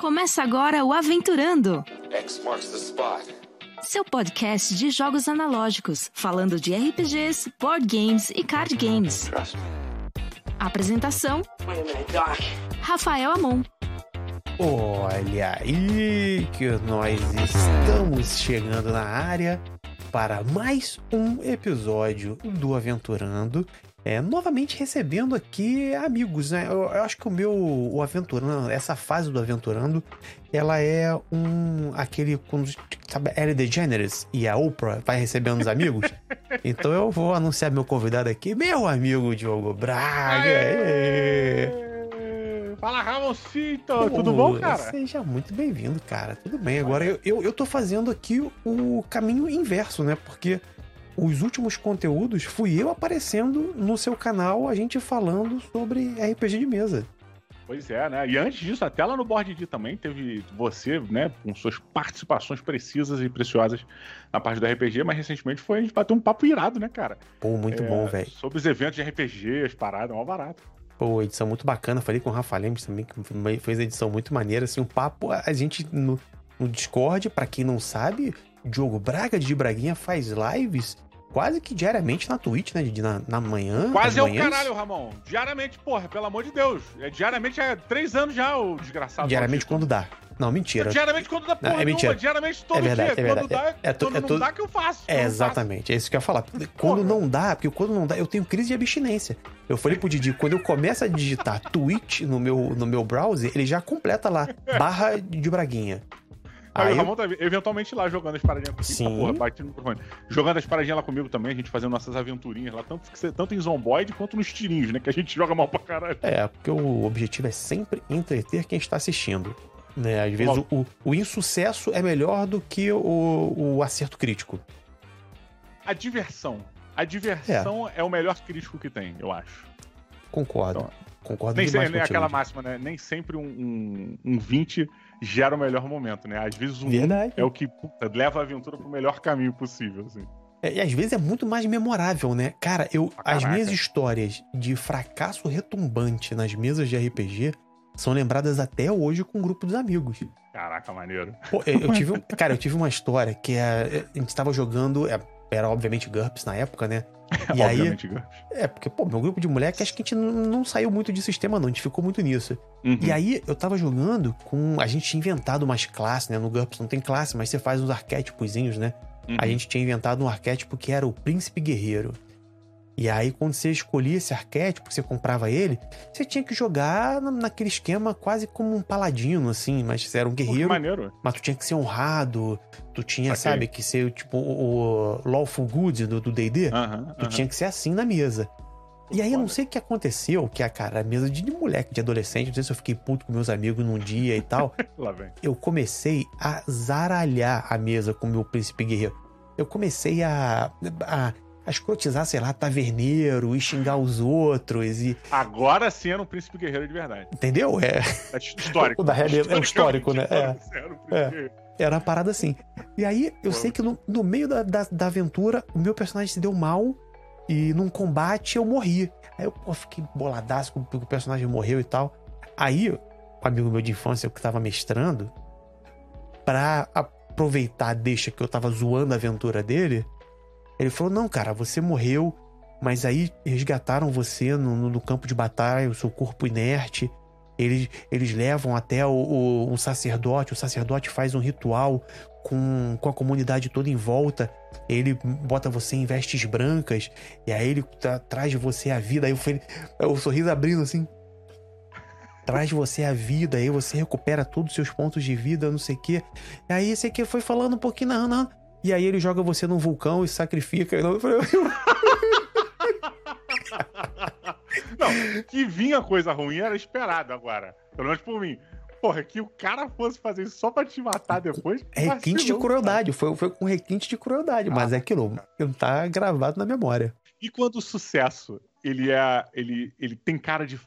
Começa agora o Aventurando, X marks the spot. seu podcast de jogos analógicos, falando de RPGs, board games e card games. Apresentação. Rafael Amon. Olha aí que nós estamos chegando na área para mais um episódio do Aventurando. É, novamente recebendo aqui amigos, né? Eu, eu acho que o meu o Aventurando, essa fase do Aventurando, ela é um aquele quando sabe, Ellen DeGeneres e a Oprah vai recebendo os amigos. então eu vou anunciar meu convidado aqui, meu amigo Diogo Braga. Aê! Fala, Ramoncito! Tudo bom, cara? Seja muito bem-vindo, cara. Tudo bem. Agora eu, eu, eu tô fazendo aqui o caminho inverso, né? Porque os últimos conteúdos fui eu aparecendo no seu canal, a gente falando sobre RPG de mesa. Pois é, né? E antes disso, até lá no Board D também teve você, né, com suas participações precisas e preciosas na parte do RPG, mas recentemente foi a gente bateu um papo irado, né, cara? Pô, muito É, bom, velho. Sobre os eventos de RPG, as paradas, mó barato. Pô, edição muito bacana. Falei com o Rafa Lemos também, que fez a edição muito maneira. Assim, um papo. A gente no, no Discord, pra quem não sabe, Diogo Braga de Braguinha faz lives quase que diariamente na Twitch, né? Na, na manhã. Quase é o manhãs. caralho, Ramon. Diariamente, porra, pelo amor de Deus. É diariamente há três anos já, o desgraçado. Diariamente quando dá. Não, mentira. Diariamente quando dá porra é mentira. nenhuma, diariamente todo É verdade, dia. é quando verdade. dá, É- é tu- quando é não dá que eu faço. É, não faço. exatamente. É isso que eu ia falar. Quando não dá, porque quando não dá, eu tenho crise de abstinência. Eu falei pro Didi, quando eu começo a digitar Twitch no meu, no meu browser, ele já completa lá, barra de Braguinha. Aí, o Ramon tá eventualmente lá jogando as paradinhas comigo. Sim. Porra, bate no microfone. Jogando as paradinhas lá comigo também, a gente fazendo nossas aventurinhas lá, tanto, tanto em Zomboid quanto nos tirinhos, né? Que a gente joga mal pra caralho. É, porque o objetivo é sempre entreter quem está assistindo. Né? Às vezes o, o insucesso é melhor do que o, o acerto crítico. A diversão. A diversão é. o melhor crítico que tem, eu acho. Concordo. Então, Concordo Nem demais sempre, aquela máxima, né? Nem sempre um, um, um 20 gera o melhor momento, né? Às vezes um 1 Verdade. é o que puta, leva a aventura pro melhor caminho possível, assim. É, e às vezes é muito mais memorável, né? Cara, eu, Pra as minhas histórias de fracasso retumbante nas mesas de RPG são lembradas até hoje com um grupo dos amigos. Caraca, maneiro. Pô, eu, tive, cara, eu tive uma história que é, a gente tava jogando, é, era obviamente GURPS na época, né? E aí, é porque, pô, meu grupo de moleque, acho que a gente não, não saiu muito de sistema, não, a gente ficou muito nisso. Uhum. E aí, eu tava jogando com. A gente tinha inventado umas classes, né? No GURPS não tem classe, mas você faz uns arquétipozinhos, né? Uhum. A gente tinha inventado um arquétipo que era o príncipe guerreiro. E aí, quando você escolhia esse arquétipo, você comprava ele, você tinha que jogar na- naquele esquema quase como um paladino, assim, mas você era um Pô, guerreiro, maneiro. mas tu tinha que ser honrado, tu tinha, Saquei. sabe, que ser tipo o, Lawful Good do D&D. Aham, Tu aham. tinha que ser assim na mesa. E aí eu não sei o que aconteceu, que a cara, a mesa de, de moleque, de adolescente, não sei se eu fiquei puto com meus amigos num dia e tal. Lá vem. eu comecei a zaralhar a mesa com o meu príncipe guerreiro. Eu comecei a, a, a escrotizar, sei lá, taverneiro e xingar os outros e. Agora sim era um príncipe guerreiro de verdade. Entendeu? É, É histórico. O da realidade- é histórico, né? É. Era um príncipe É. era uma parada assim. E aí eu sei que no, no meio da, da, da aventura, o meu personagem se deu mal e num combate eu morri. Aí eu pô, fiquei boladaço porque o personagem morreu e tal. Aí, um amigo meu de infância que tava mestrando, pra aproveitar a deixa que eu tava zoando a aventura dele, ele falou: Não, cara, você morreu, mas aí resgataram você no, no- campo de batalha, o seu corpo inerte. Eles, eles levam até o, o- um sacerdote, o sacerdote faz um ritual com, com a comunidade toda em volta. Ele bota você em vestes brancas, e aí ele tra- traz de você a vida. Aí falei, o sorriso abrindo assim. Traz de você a vida, aí você recupera todos os seus pontos de vida, não sei o quê. Aí esse aqui foi falando um pouquinho, não. E aí ele joga você num vulcão e sacrifica. Eu falei, Não, que vinha coisa ruim era esperado agora. Pelo menos por mim. Porra, que o cara fosse fazer isso só pra te matar depois. requinte de crueldade. Foi, foi com requinte de crueldade, mas Ah, é aquilo. Não tá gravado na memória. E quando o sucesso, ele é. Ele, ele tem cara de.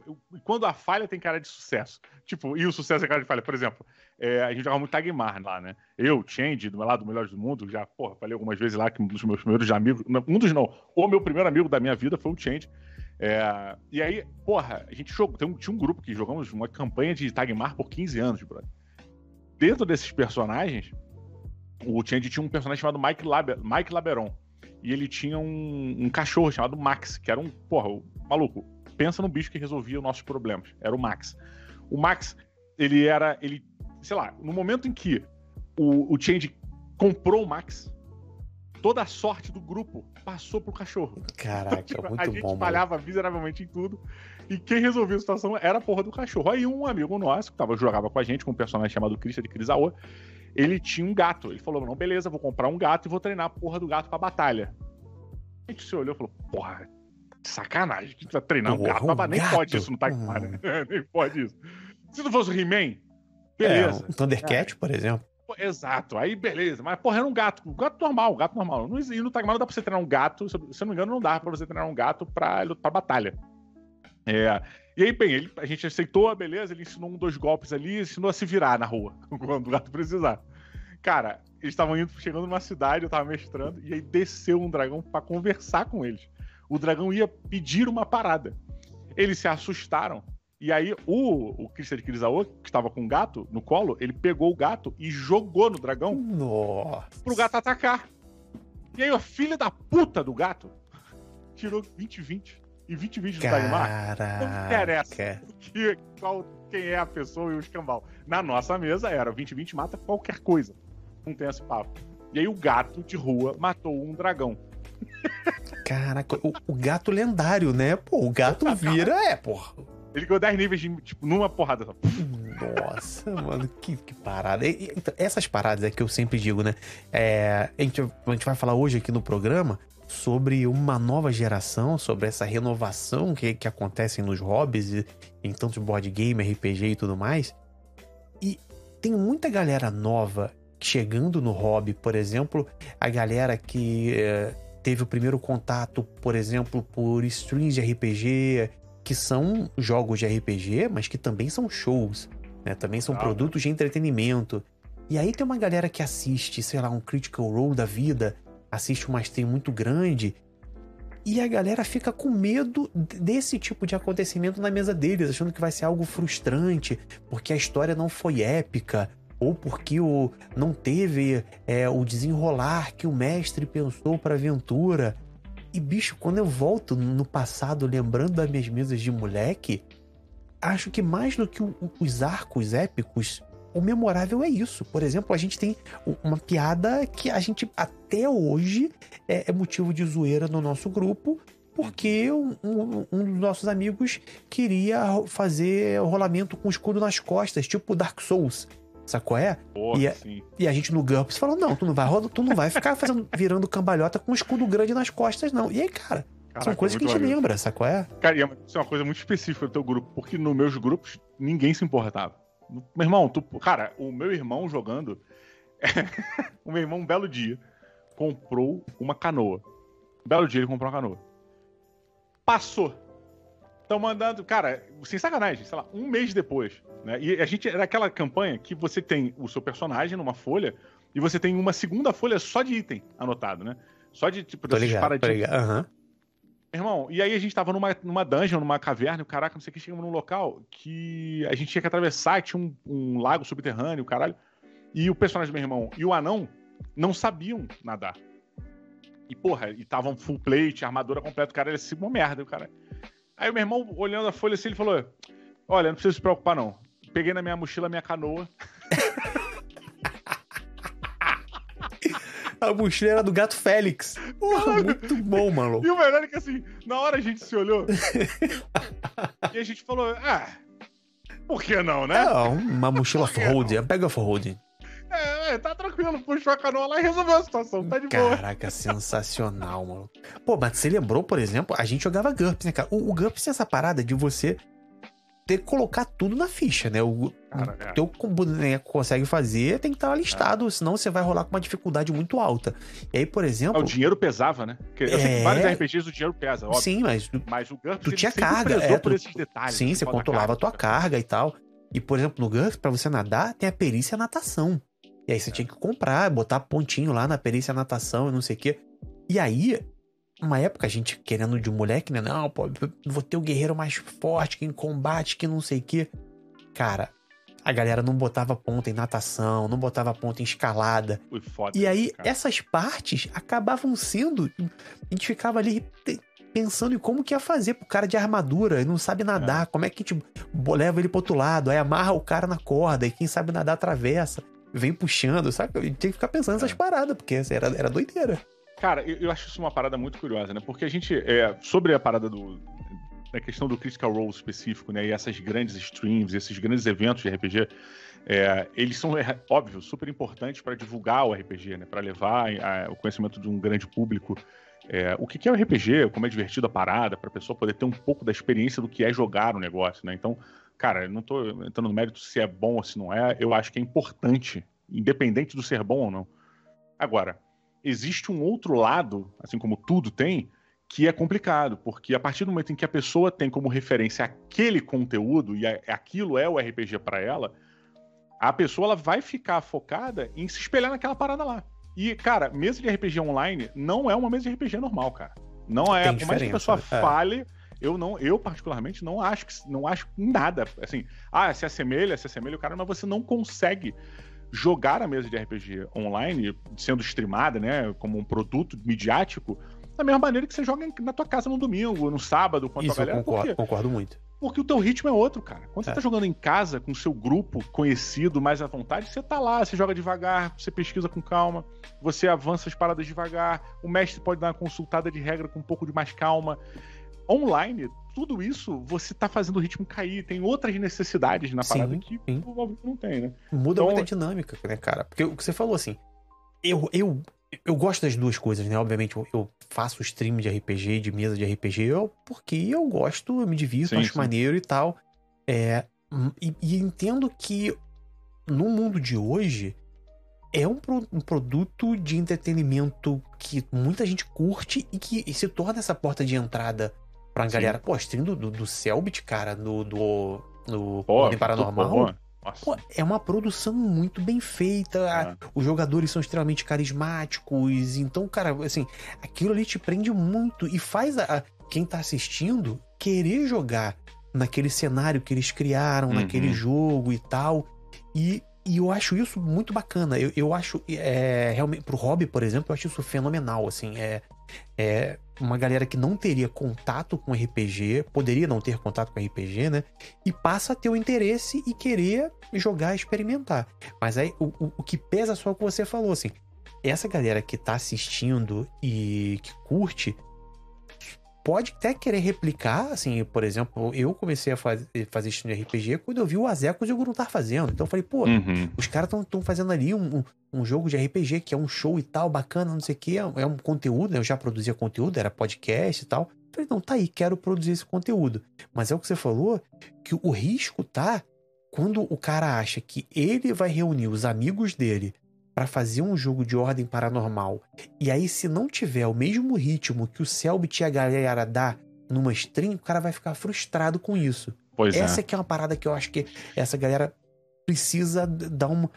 Quando a falha tem cara de sucesso. Tipo, e o sucesso é cara de falha. Por exemplo, é, a gente jogava muito Tagmar lá, né? Eu, Change, do meu lado, do Melhores do Mundo, já, porra, falei algumas vezes lá que um dos meus primeiros amigos. Um dos não, o meu primeiro amigo da minha vida foi o Change. É, e aí, porra, a gente jogou, tem um- tinha um grupo que jogamos uma campanha de Tagmar por 15 anos, brother. dentro desses personagens, o Change tinha um personagem chamado Mike, Laber, Mike Laberon. E ele tinha um, um, cachorro chamado Max, que era um. Porra, o, maluco, pensa no bicho que resolvia os nossos problemas. Era o Max. O Max, ele era. Ele, sei lá, no momento em que o, o Change comprou o Max, toda a sorte do grupo passou pro cachorro. Caraca, tipo, muito a gente bom, falhava mano. miseravelmente em tudo. E quem resolvia a situação era a porra do cachorro. Aí um amigo nosso, que tava, jogava com a gente, com um personagem chamado Christian de Crisaô, ele tinha um gato. Ele falou: não, beleza, vou comprar um gato e vou treinar a porra do gato pra batalha. A gente se olhou e falou: porra, sacanagem, que tu vai treinar um gato? Um Nem gato? pode isso no Taekwondo. Hum. Nem pode isso. Se não fosse o He-Man, beleza. É, um Thundercat, é. por exemplo. Exato, aí beleza, mas porra, era um gato, um gato normal, um gato normal. No, e no Taekwondo dá pra você treinar um gato, se eu não me engano, não dá pra você treinar um gato pra, pra batalha. É, e aí, bem, ele, a gente aceitou, beleza, ele ensinou um, dois golpes ali, ensinou a se virar na rua, quando o gato precisar. Cara, eles estavam indo, chegando numa cidade, eu tava mestrando, e aí desceu um dragão para conversar com eles. O dragão ia pedir uma parada. Eles se assustaram, e aí o, o Christian de Kirizawa, que estava com o gato no colo, ele pegou o gato e jogou no dragão Nossa. pro gato atacar. E aí a filha da puta do gato tirou 20-20 e 20 vídeos do Dagmar, não interessa que, qual, quem é a pessoa e o escambau. Na nossa mesa era 20-20 mata qualquer coisa. Não tem esse papo. E aí o gato de rua matou um dragão. Caraca, o, o gato lendário, né? Pô, o gato vira, é, porra. Ele ganhou 10 níveis de, tipo, numa porrada só. Nossa, mano, que, que parada. E, então, essas paradas é que eu sempre digo, né? É, a, gente, a gente vai falar hoje aqui no programa sobre uma nova geração, sobre essa renovação que, que acontece nos hobbies, e, em tantos board game, RPG e tudo mais. E tem muita galera nova chegando no hobby, por exemplo, a galera que é, teve o primeiro contato, por exemplo, por streams de RPG, que são jogos de RPG, mas que também são shows, né? Também são ah, produtos de entretenimento. E aí tem uma galera que assiste, sei lá, um Critical Role da vida, assiste uma stream muito grande e a galera fica com medo desse tipo de acontecimento na mesa deles, achando que vai ser algo frustrante, porque a história não foi épica, ou porque o, não teve é, o desenrolar que o mestre pensou para a aventura. E bicho, quando eu volto no passado lembrando das minhas mesas de moleque, acho que mais do que o, os arcos épicos o memorável é isso. Por exemplo, a gente tem uma piada que a gente até hoje é, é motivo de zoeira no nosso grupo, porque um, um, um, dos nossos amigos queria fazer rolamento com escudo nas costas, tipo Dark Souls. Sacou é? Porra, e, a, e, a, gente no GURPS falou: não, tu não vai, tu não vai ficar fazendo, virando cambalhota com um escudo grande nas costas, não. E aí, cara, Caraca, são coisas que a gente legal. lembra, sacou é? Cara, isso é uma coisa muito específica do teu grupo, porque nos meus grupos ninguém se importava. Meu irmão, tu, cara, o meu irmão jogando. o meu irmão, um belo dia, comprou uma canoa. Um belo dia ele comprou uma canoa. Passou. Estão mandando, cara, sem sacanagem, sei lá, um mês depois. Né? E a gente era aquela campanha que você tem o seu personagem numa folha e você tem uma segunda folha só de item anotado, né? Só de tipo dessas paradinhas. Uhum. Irmão, e aí a gente tava numa, numa dungeon, numa caverna, o caraca, não sei o que, chegamos num local que a gente tinha que atravessar, tinha um, um lago subterrâneo, caralho. E o personagem do meu irmão e o anão não sabiam nadar. E, porra, e estavam full plate, armadura completa, o cara era assim, uma merda, o cara. Aí o meu irmão, olhando a folha assim, ele falou: Olha, não precisa se preocupar, não. Peguei na minha mochila minha canoa. A mochila era do gato Félix. Porra, muito bom, maluco. E o melhor é que assim, na hora a gente se olhou e a gente falou, ah, por que não, né? É, uma mochila for-holding, pega for-holding. É, é, tá tranquilo, puxou a canoa lá e resolveu a situação, tá de Caraca, boa. Caraca, sensacional, mano. Pô, mas você lembrou, por exemplo, a gente jogava GURPS, né, cara? O, o GURPS é essa parada de você ter que colocar tudo na ficha, né? O, Cara, é. teu boneco consegue fazer tem que estar listado, é. senão você vai rolar com uma dificuldade muito alta. E aí, por exemplo. o dinheiro pesava, né? Porque eu é... sei que é. vários RPGs o dinheiro pesa, óbvio. Sim, mas. Mas o GURPS tu tinha carga. É, tu... detalhes, sim, você controlava a tua carga e tal. E, por exemplo, no GURPS, pra você nadar, tem a perícia natação. E aí você é. tinha que comprar, botar pontinho lá na perícia natação e não sei o quê. E aí, uma época a gente querendo de um moleque, né? Não, pô, vou ter o guerreiro mais forte que em combate, que não sei o quê. Cara, a galera não botava ponta em natação, não botava ponta em escalada. Foi foda. E aí, cara. essas partes acabavam sendo. A gente ficava ali pensando em como que ia fazer pro cara de armadura, ele não sabe nadar, como é que a gente bo- leva ele pro outro lado, aí amarra o cara na corda, e quem sabe nadar atravessa, vem puxando, sabe? A gente tem que ficar pensando nessas É. paradas, porque era, era doideira. Cara, eu, eu acho isso uma parada muito curiosa, né? Porque a gente, é, sobre a parada do. da questão do Critical Role específico, né? E essas grandes streams, esses grandes eventos de RPG, é, eles são, é, óbvio, super importantes para divulgar o RPG, né? Para levar a- o conhecimento de um grande público. é, o que é o RPG, como é divertido a parada, para a pessoa poder ter um pouco da experiência do que é jogar o negócio, né? Então, cara, eu não tô entrando no mérito se é bom ou se não é, eu acho que é importante, independente do ser bom ou não. Agora, existe um outro lado, assim como tudo tem, que é complicado, porque a partir do momento em que a pessoa tem como referência aquele conteúdo e aquilo é o RPG para ela, a pessoa ela vai ficar focada em se espelhar naquela parada lá. E, cara, mesa de RPG online não é uma mesa de RPG normal, cara. Não é. Tem Por mais que a pessoa é. fale, eu não, eu particularmente não acho que não acho nada. Assim, ah, se assemelha, se assemelha o cara, mas você não consegue jogar a mesa de RPG online, sendo streamada, né, como um produto midiático, da mesma maneira que você joga na tua casa no domingo, no sábado, com a Isso tua galera. Concordo, concordo muito. Porque o teu ritmo é outro, cara. Quando É. você tá jogando em casa, com o seu grupo conhecido, mais à vontade, você tá lá, você joga devagar, você pesquisa com calma, você avança as paradas devagar, o mestre pode dar uma consultada de regra com um pouco de mais calma. Online, tudo isso, você tá fazendo o ritmo cair, tem outras necessidades na Sim, parada que sim. o ao não tem, né? Muda Então- muito a dinâmica, né, cara? Porque o que você falou assim, eu, eu, eu gosto das duas coisas, né? Obviamente, eu, faço stream de RPG, de mesa de RPG, eu, porque eu gosto, eu me divirto, Sim, acho sim. maneiro e tal. É, hum, e, e entendo que no mundo de hoje é um, pro- um produto de entretenimento que muita gente curte e que se torna essa porta de entrada pra Sim. galera. Pô, stream do, do, do Selbit, cara, no, do, no Pô, Ordem Paranormal. pô, é uma produção muito bem feita. É. Os jogadores são extremamente carismáticos. Então, cara, assim, aquilo ali te prende muito e faz a, a- quem tá assistindo querer jogar naquele cenário que eles criaram, Uhum. naquele jogo e tal. E, e eu acho isso muito bacana. Eu, eu acho, é, realmente, pro hobby, por exemplo, eu acho isso fenomenal, assim. É, é uma galera que não teria contato com RPG, poderia não ter contato com RPG, né? E passa a ter o interesse e querer jogar, experimentar. Mas aí o, o, o que pesa só é o que você falou, assim. Essa galera que tá assistindo e que curte pode até querer replicar, assim, por exemplo, eu comecei a fazer, fazer stream de RPG quando eu vi o Azecos e o Gruntar fazendo. Então eu falei, pô, Uhum. os caras estão fazendo ali um, um, jogo de RPG que é um show e tal, bacana, não sei o que, é, um- é um conteúdo, né? Eu já produzia conteúdo, era podcast e tal. Falei, não, tá aí, quero produzir esse conteúdo. Mas é o que você falou, que o risco tá quando o cara acha que ele vai reunir os amigos dele pra fazer um jogo de ordem paranormal. E aí, se não tiver o mesmo ritmo que o Selbit e a galera dá numa stream, o cara vai ficar frustrado com isso. Pois Essa é. que é uma parada que eu acho que essa galera precisa dar uma.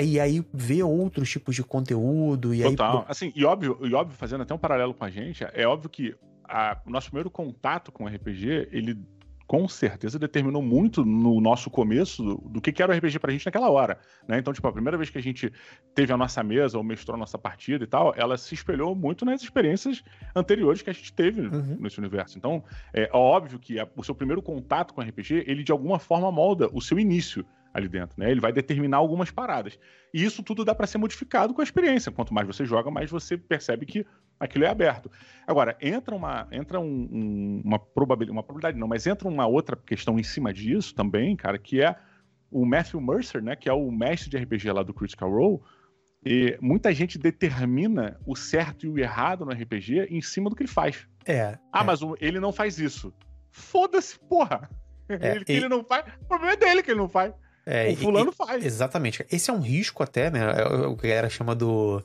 E aí ver outros tipos de conteúdo. E aí, Total. Assim, e óbvio, e óbvio, fazendo até um paralelo com a gente, é óbvio que a- o nosso primeiro contato com o RPG, ele com certeza determinou muito no nosso começo do, do que que era o RPG pra gente naquela hora, né? Então, tipo, a primeira vez que a gente teve a nossa mesa ou mestrou a nossa partida e tal, ela se espelhou muito nas experiências anteriores que a gente teve Uhum. nesse universo. Então, é óbvio que a- o seu primeiro contato com o RPG, ele de alguma forma molda o seu início ali dentro, né? Ele vai determinar algumas paradas. E isso tudo dá para ser modificado com a experiência. Quanto mais você joga, mais você percebe que aquilo é aberto. Agora, entra uma, entra um- um- uma probabilidade, uma probabilidade não, mas entra uma outra questão em cima disso também, cara, que é o Matthew Mercer, né, que é o mestre de RPG lá do Critical Role, e muita gente determina o certo e o errado no RPG em cima do que ele faz. é. Ah, é. mas ele não faz isso. Foda-se, porra. É, ele, e- ele não faz. O problema é dele que ele não faz. É, o fulano e- faz. Exatamente. Esse é um risco até, né? É o que a galera chama do.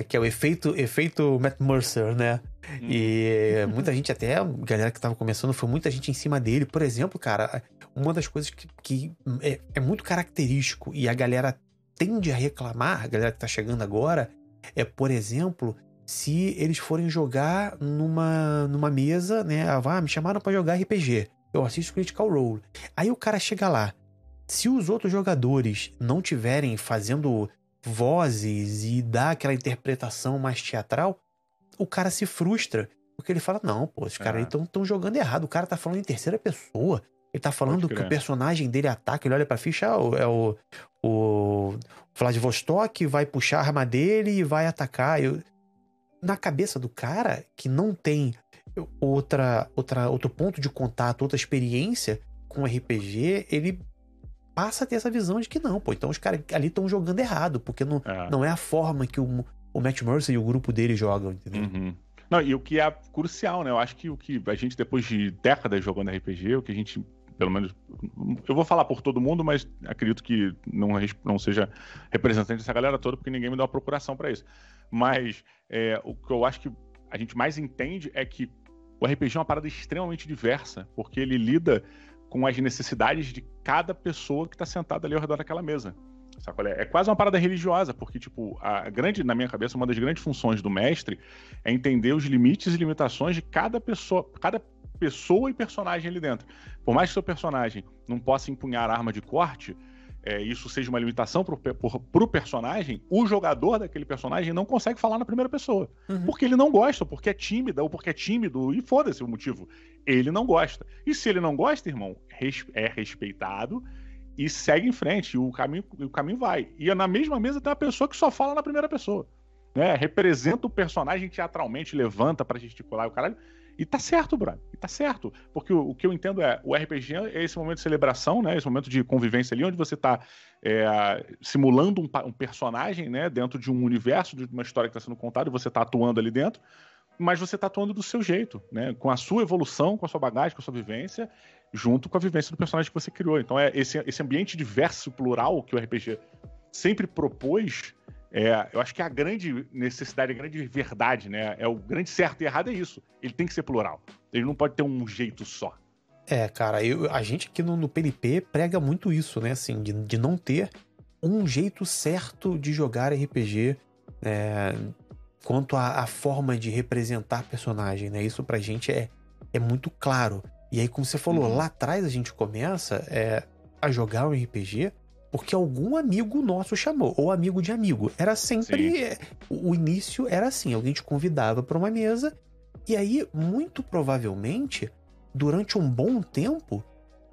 É que é o efeito, efeito Matt Mercer, né? Hum. E muita gente, até a galera que tava começando, foi muita gente em cima dele. Por exemplo, cara, uma das coisas que, que é, é muito característico e a galera tende a reclamar, a galera que tá chegando agora, é, por exemplo, se eles forem jogar numa, numa mesa, né? Ah, me chamaram pra jogar RPG. Eu assisto Critical Role. Aí o cara chega lá, Se os outros jogadores não tiverem fazendo vozes e dar aquela interpretação mais teatral, o cara se frustra. Porque ele fala: não, pô, esses caras É. aí estão jogando errado. O cara tá falando em terceira pessoa. Ele tá falando que o personagem dele ataca, ele olha pra ficha, ah, o- é o, o Vladivostok, vai puxar a arma dele e vai atacar. Eu- na cabeça do cara que não tem outra, outra, outro ponto de contato, outra experiência com RPG, ele passa a ter essa visão de que não, pô, então os caras ali estão jogando errado, porque não, É. não é a forma que o, o Matt Mercer e o grupo dele jogam, entendeu? Uhum. Não, e o que é crucial, né? Eu acho que o que a gente, depois de décadas jogando RPG, o que a gente, pelo menos. Eu vou falar por todo mundo, mas acredito que não, não seja representante dessa galera toda, porque ninguém me dá uma procuração pra isso. Mas é, o que eu acho que a gente mais entende é que o RPG é uma parada extremamente diversa, porque ele lida com as necessidades de cada pessoa que tá sentada ali ao redor daquela mesa. É? É quase uma parada religiosa, porque, tipo, a grande, na minha cabeça, uma das grandes funções do mestre é entender os limites e limitações de cada pessoa, cada pessoa e personagem ali dentro. Por mais que seu personagem não possa empunhar arma de corte, é, isso seja uma limitação por- pro personagem, o jogador daquele personagem não consegue falar na primeira pessoa. Uhum. Porque ele não gosta, ou porque é tímida, ou porque é tímido, e foda-se o motivo. Ele não gosta. E se ele não gosta, irmão, res- é respeitado e segue em frente, e o caminho, o caminho vai. E na mesma mesa tem uma pessoa que só fala na primeira pessoa. Né? Representa o personagem teatralmente, levanta pra gesticular o caralho. E tá certo, brother. E tá certo. Porque o, o que eu entendo é, o RPG é esse momento de celebração, né? Esse momento de convivência ali, onde você tá é, simulando um, um personagem, né? Dentro de um universo, de uma história que está sendo contada, e você tá atuando ali dentro. Mas você tá atuando do seu jeito, né? Com a sua evolução, com a sua bagagem, com a sua vivência, junto com a vivência do personagem que você criou. Então é esse, esse ambiente diverso, plural, que o RPG sempre propôs, é, eu acho que a grande necessidade, a grande verdade, né? É o grande certo e errado é isso. Ele tem que ser plural. Ele não pode ter um jeito só. É, cara, eu- a gente aqui no, no PNP prega muito isso, né? Assim, de, de não ter um jeito certo de jogar RPG é, quanto à, forma de representar personagem, né? Isso pra gente é, é muito claro. E aí, como você falou, Uhum. lá atrás a gente começa é, a jogar um RPG porque algum amigo nosso chamou, ou amigo de amigo. Era sempre. é, o, início era assim: alguém te convidava pra uma mesa, e aí, muito provavelmente, durante um bom tempo,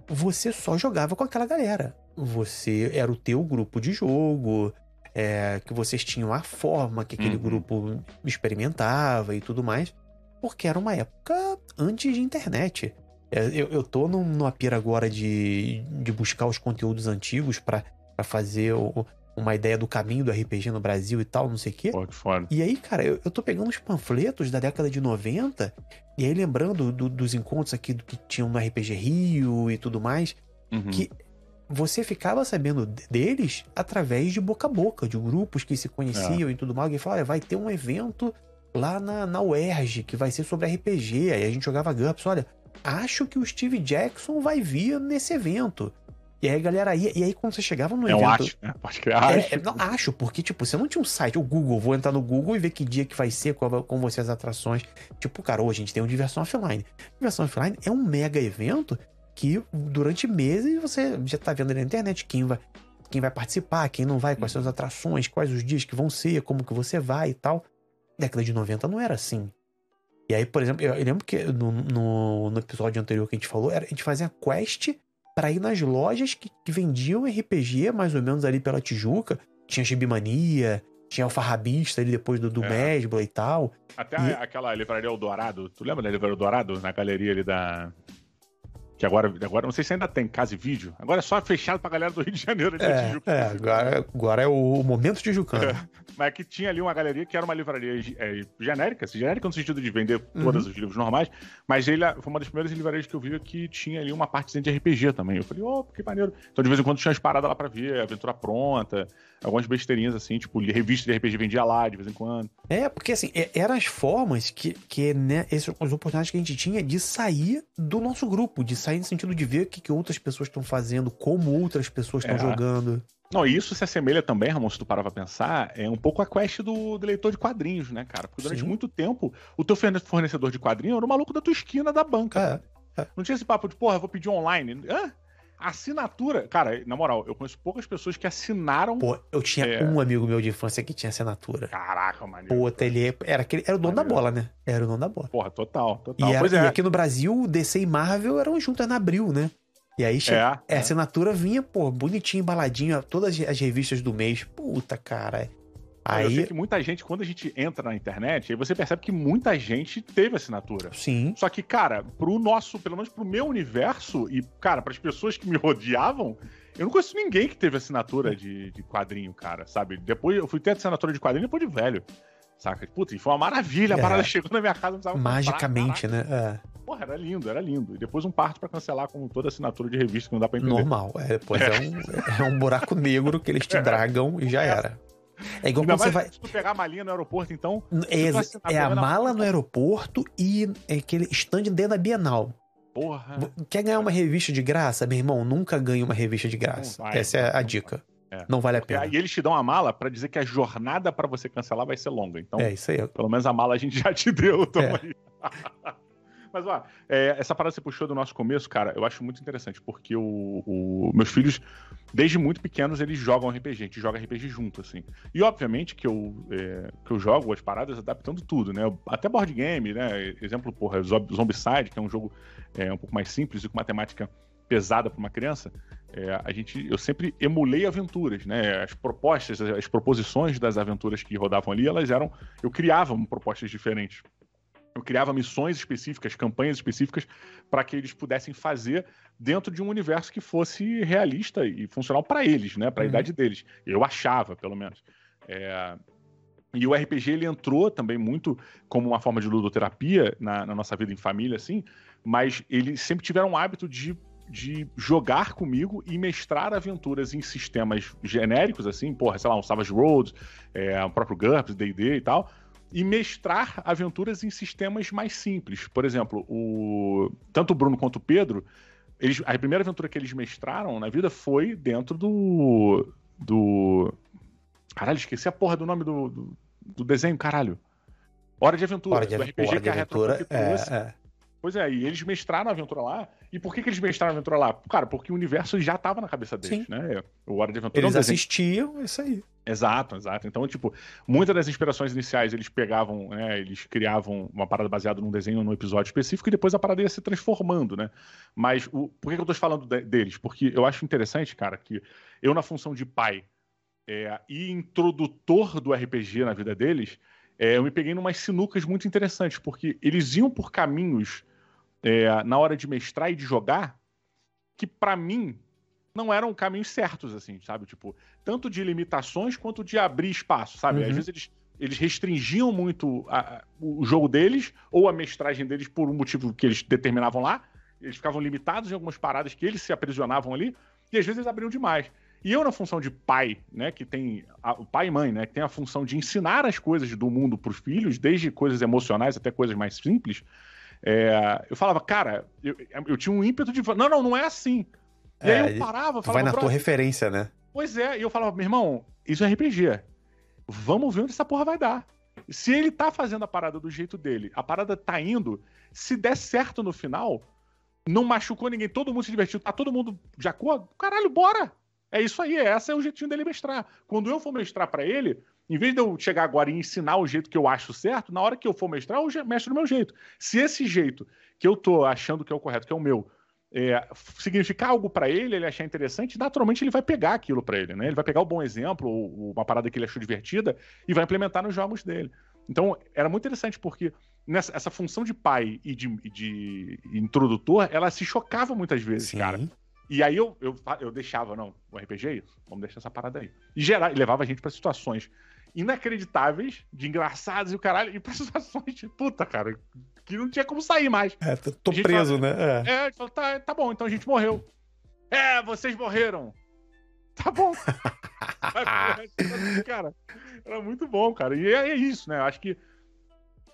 você só jogava com aquela galera. Você era o teu grupo de jogo, é, que vocês tinham a forma que aquele Uhum. grupo experimentava e tudo mais, porque era uma época antes de internet. É, Eu, eu tô num- numa pira agora de, de buscar os conteúdos antigos pra pra fazer o- uma ideia do caminho do RPG no Brasil e tal, não sei o quê. Pô, que foda. E aí, cara, eu, eu tô pegando os panfletos da década de 90, e aí lembrando do- dos encontros aqui do que tinham no RPG Rio e tudo mais, Uhum. que você ficava sabendo de- deles através de boca a boca, de grupos que se conheciam e tudo mais. Alguém fala, olha, vai ter um evento lá na, na UERJ que vai ser sobre RPG. Aí a gente jogava GURPS, olha, acho que o Steve Jackson vai vir nesse evento. E aí galera ia, e aí quando você chegava no É um evento. acho, né? Pode criar É, acho. é, não, acho, porque, tipo, você não tinha um site, o Google, vou entrar no Google e ver que dia que vai ser, qual vai- como vão ser as atrações. Tipo, cara, hoje a gente tem o Diversão Offline. Diversão Offline é um mega evento que durante meses você já tá vendo na internet quem vai, quem vai participar, quem não vai, quais são as atrações, quais os dias que vão ser, como que você vai e tal. Década de 90 não era assim. E aí, por exemplo, eu, eu lembro que no, no, no episódio anterior que a gente falou, era, a gente fazia quest pra ir nas lojas que, que vendiam RPG, mais ou menos ali pela Tijuca. Tinha Gibimania, tinha Alfarrabista ali depois do, do É. Mesbla e tal. Até E- aquela livraria Eldorado. Tu lembra da livraria Eldorado? Na galeria ali da. Que agora, agora não sei se ainda tem casa e vídeo. Agora é só fechado pra galera do Rio de Janeiro. da É, Tijuca. é agora, agora é o momento Tijucano. Mas que tinha ali uma galeria que era uma livraria é, genérica, assim, genérica no sentido de vender todos Uhum. os livros normais, mas ele foi uma das primeiras livrarias que eu vi que tinha ali uma partezinha de RPG também. Eu falei, ô, que maneiro. Então de vez em quando tinha umas paradas lá pra ver, aventura pronta, algumas besteirinhas assim, tipo, revista de RPG vendia lá de vez em quando. É, porque assim, é- eram as formas que, que né, essas, as oportunidades que a gente tinha de sair do nosso grupo, de sair no sentido de ver o que, que outras pessoas estão fazendo, como outras pessoas estão É. jogando. Não, e isso se assemelha também, Ramon, se tu parar pra pensar, é um pouco a quest do, do leitor de quadrinhos, né, cara? Porque durante Sim. muito tempo, o teu forne- fornecedor de quadrinhos era o maluco da tua esquina da banca. É. Não tinha esse papo de, porra, vou pedir online. Hã? Assinatura, cara, na moral, eu conheço poucas pessoas que assinaram. Pô, eu tinha É. um amigo meu de infância que tinha assinatura. Caraca, mano. Puta, ele era, aquele, era o dono da Maneiro. bola, né? Era o dono da bola. Porra, total, total. E, era- pois e é. aqui no Brasil, DC e Marvel eram juntas na Abril, né? E aí che- É, a é. assinatura vinha, pô, bonitinho, embaladinho, todas as revistas do mês. Puta, cara. Cara, Eu sei Aí, que muita gente, quando a gente entra na internet, aí você percebe que muita gente teve assinatura. sim. Só que, cara, pro nosso, pelo menos pro meu universo, e, cara, pras pessoas que me rodeavam, eu não conheço ninguém que teve assinatura de, de quadrinho, cara, sabe? Depois eu fui ter assinatura de quadrinho depois de velho. Saca? Puta, e foi uma maravilha. A É. parada chegou na minha casa, não precisava comprar, Magicamente, caraca. né? Porra, era lindo, era lindo. E depois um parto pra cancelar com toda assinatura de revista que não dá pra É, entender. normal. É, pois é um, é um buraco negro que eles te dragam e já era. É igual quando você vai. se tu pegar a malinha no aeroporto, então. É, é a mala no aeroporto e é aquele stand dentro da Bienal. Porra. Quer ganhar uma revista de graça? Meu irmão, nunca ganhe uma revista de graça. Vai, Essa é a dica. É. Não vale a E pena. aí eles te dão a mala pra dizer que a jornada pra você cancelar vai ser longa. Então, É isso aí. pelo menos a mala a gente já te deu. Tamo É. Mas, ó, é, essa parada que você puxou do nosso começo, cara, eu acho muito interessante, porque o, o- meus filhos, desde muito pequenos, eles jogam RPG, a gente joga RPG junto, assim. E, obviamente, que eu, é, que eu jogo as paradas adaptando tudo, né? Até board game, né? Exemplo, porra, Zombicide, que é um jogo é, um pouco mais simples e com matemática pesada para uma criança, é, a gente, eu sempre emulei aventuras, né? As propostas, as proposições das aventuras que rodavam ali, elas eram, eu criava propostas diferentes. Eu criava missões específicas, campanhas específicas para que eles pudessem fazer dentro de um universo que fosse realista e funcional para eles, né? Para a Uhum. idade deles. Eu achava, pelo menos. É, E o RPG ele entrou também muito como uma forma de ludoterapia na, na nossa vida em família, assim, mas eles sempre tiveram o hábito de, de jogar comigo e mestrar aventuras em sistemas genéricos, assim, porra, sei lá, um Savage Worlds, é, o próprio GURPS, D&D e tal, e mestrar aventuras em sistemas mais simples. Por exemplo, o tanto o Bruno quanto o Pedro, eles, a primeira aventura que eles mestraram na vida foi dentro do. do. Caralho, esqueci a porra do nome do, do, do desenho, caralho. Hora de Aventura, Hora de, do RPG hora que de a aventura. É, é. Pois é, e eles mestraram a aventura lá. E por que, que eles mestraram a aventura lá? Cara, porque o universo já tava na cabeça deles, Sim. né? O Hora de Aventura é um Eles assistiam, isso aí. Exato, exato. Então, tipo, muitas das inspirações iniciais eles pegavam, né, eles criavam uma parada baseada num desenho, num episódio específico, e depois a parada ia se transformando, né? Mas o, por que, eu tô falando de- deles? Porque eu acho interessante, cara, que eu, na função de pai é, e introdutor do RPG na vida deles, é, eu me peguei numas sinucas muito interessantes, porque eles iam por caminhos é, na hora de mestrar e de jogar que, pra mim, não eram caminhos certos, assim, sabe? Tipo, tanto de limitações quanto de abrir espaço, sabe? Uhum. Às vezes eles, eles restringiam muito a- a- o jogo deles ou a mestragem deles por um motivo que eles determinavam lá. Eles ficavam limitados em algumas paradas que eles se aprisionavam ali e às vezes eles abriam demais. E eu, na função de pai, né, que tem. a- o pai e mãe, né, que tem a função de ensinar as coisas do mundo para os filhos, desde coisas emocionais até coisas mais simples, é, eu falava, cara, eu, eu tinha um ímpeto de. Não, não, não é assim. E É, aí eu parava, Tu falava, vai na tua "Brother, referência, né? Pois é, e eu falava, meu irmão, isso é RPG. Vamos ver onde essa porra vai dar. Se ele tá fazendo a parada do jeito dele, a parada tá indo, se der certo no final, não machucou ninguém, todo mundo se divertiu, tá todo mundo jacou, caralho, bora! É isso aí, esse é o jeitinho dele mestrar. Quando eu for mestrar pra ele, em vez de eu chegar agora e ensinar o jeito que eu acho certo, na hora que eu for mestrar, eu mestro do meu jeito. Se esse jeito que eu tô achando que é o correto, que é o meu, é, significar algo pra ele, ele achar interessante, naturalmente ele vai pegar aquilo pra ele, né? Ele vai pegar o bom exemplo, ou uma parada que ele achou divertida e vai implementar nos jogos dele. Então, era muito interessante porque nessa, essa função de pai e de, de introdutor, ela se chocava muitas vezes, Sim. cara. E aí eu, eu, eu deixava, não, o RPG é isso, vamos deixar essa parada aí. E, gerar, levava a gente pra situações inacreditáveis, de engraçados e o caralho, e pra situações de puta, cara, que não tinha como sair mais. É, tô preso, fala- né? É. É, a gente falou, tá, tá bom, então a gente morreu. É, vocês morreram. Tá bom. cara, era muito bom, cara. E é, é isso, né? Eu acho que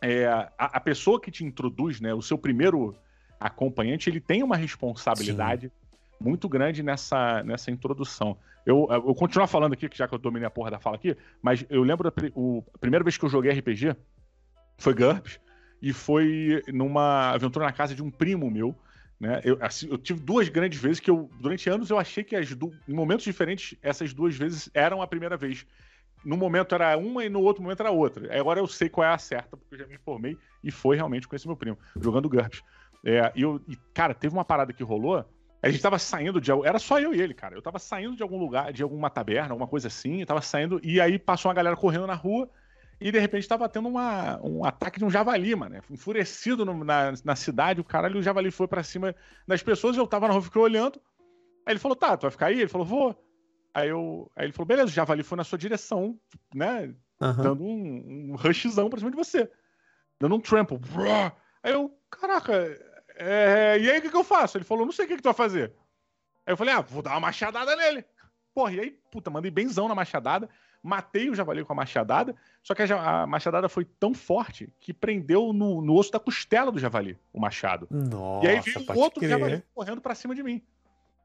é, a, a pessoa que te introduz, né, o seu primeiro acompanhante, ele tem uma responsabilidade muito grande nessa, nessa introdução. Eu, eu vou continuar falando aqui, já que eu dominei a porra da fala aqui, mas eu lembro da o, a primeira vez que eu joguei RPG foi GURPS, e foi numa aventura na casa de um primo meu, Né? Eu, assim, eu tive duas grandes vezes que eu, durante anos, eu achei que as du... em momentos diferentes, essas duas vezes eram a primeira vez. No momento era uma e no outro momento era outra. Agora eu sei qual é a certa, porque eu já me informei e foi realmente com esse meu primo, jogando GURPS. É, e, eu, e, cara, teve uma parada que rolou. A gente tava saindo de. Era só eu e ele, cara. Eu tava saindo de algum lugar, de alguma taberna, alguma coisa assim. tava saindo. E aí passou uma galera correndo na rua. E de repente tava tendo uma, um ataque de um javali, mano. Enfurecido no, na, na cidade, o caralho, o javali foi para cima das pessoas, eu tava na rua, fiquei olhando. Aí ele falou, tá, tu vai ficar aí? Ele falou, vou. Aí, eu, aí ele falou, beleza, o javali foi na sua direção, né? Uhum. Dando um, um rushzão pra cima de você. Dando um trample. Aí eu, caraca, é, e aí o que, que eu faço? Ele falou, não sei o que, que tu vai fazer. Aí eu falei, ah, vou dar uma machadada nele. Porra, e aí, puta, mandei benzão na machadada matei o javali com a machadada, só que a, machadada foi tão forte que prendeu no, no, osso da costela do javali, o machado. Nossa, e aí veio um outro crer. javali correndo para cima de mim.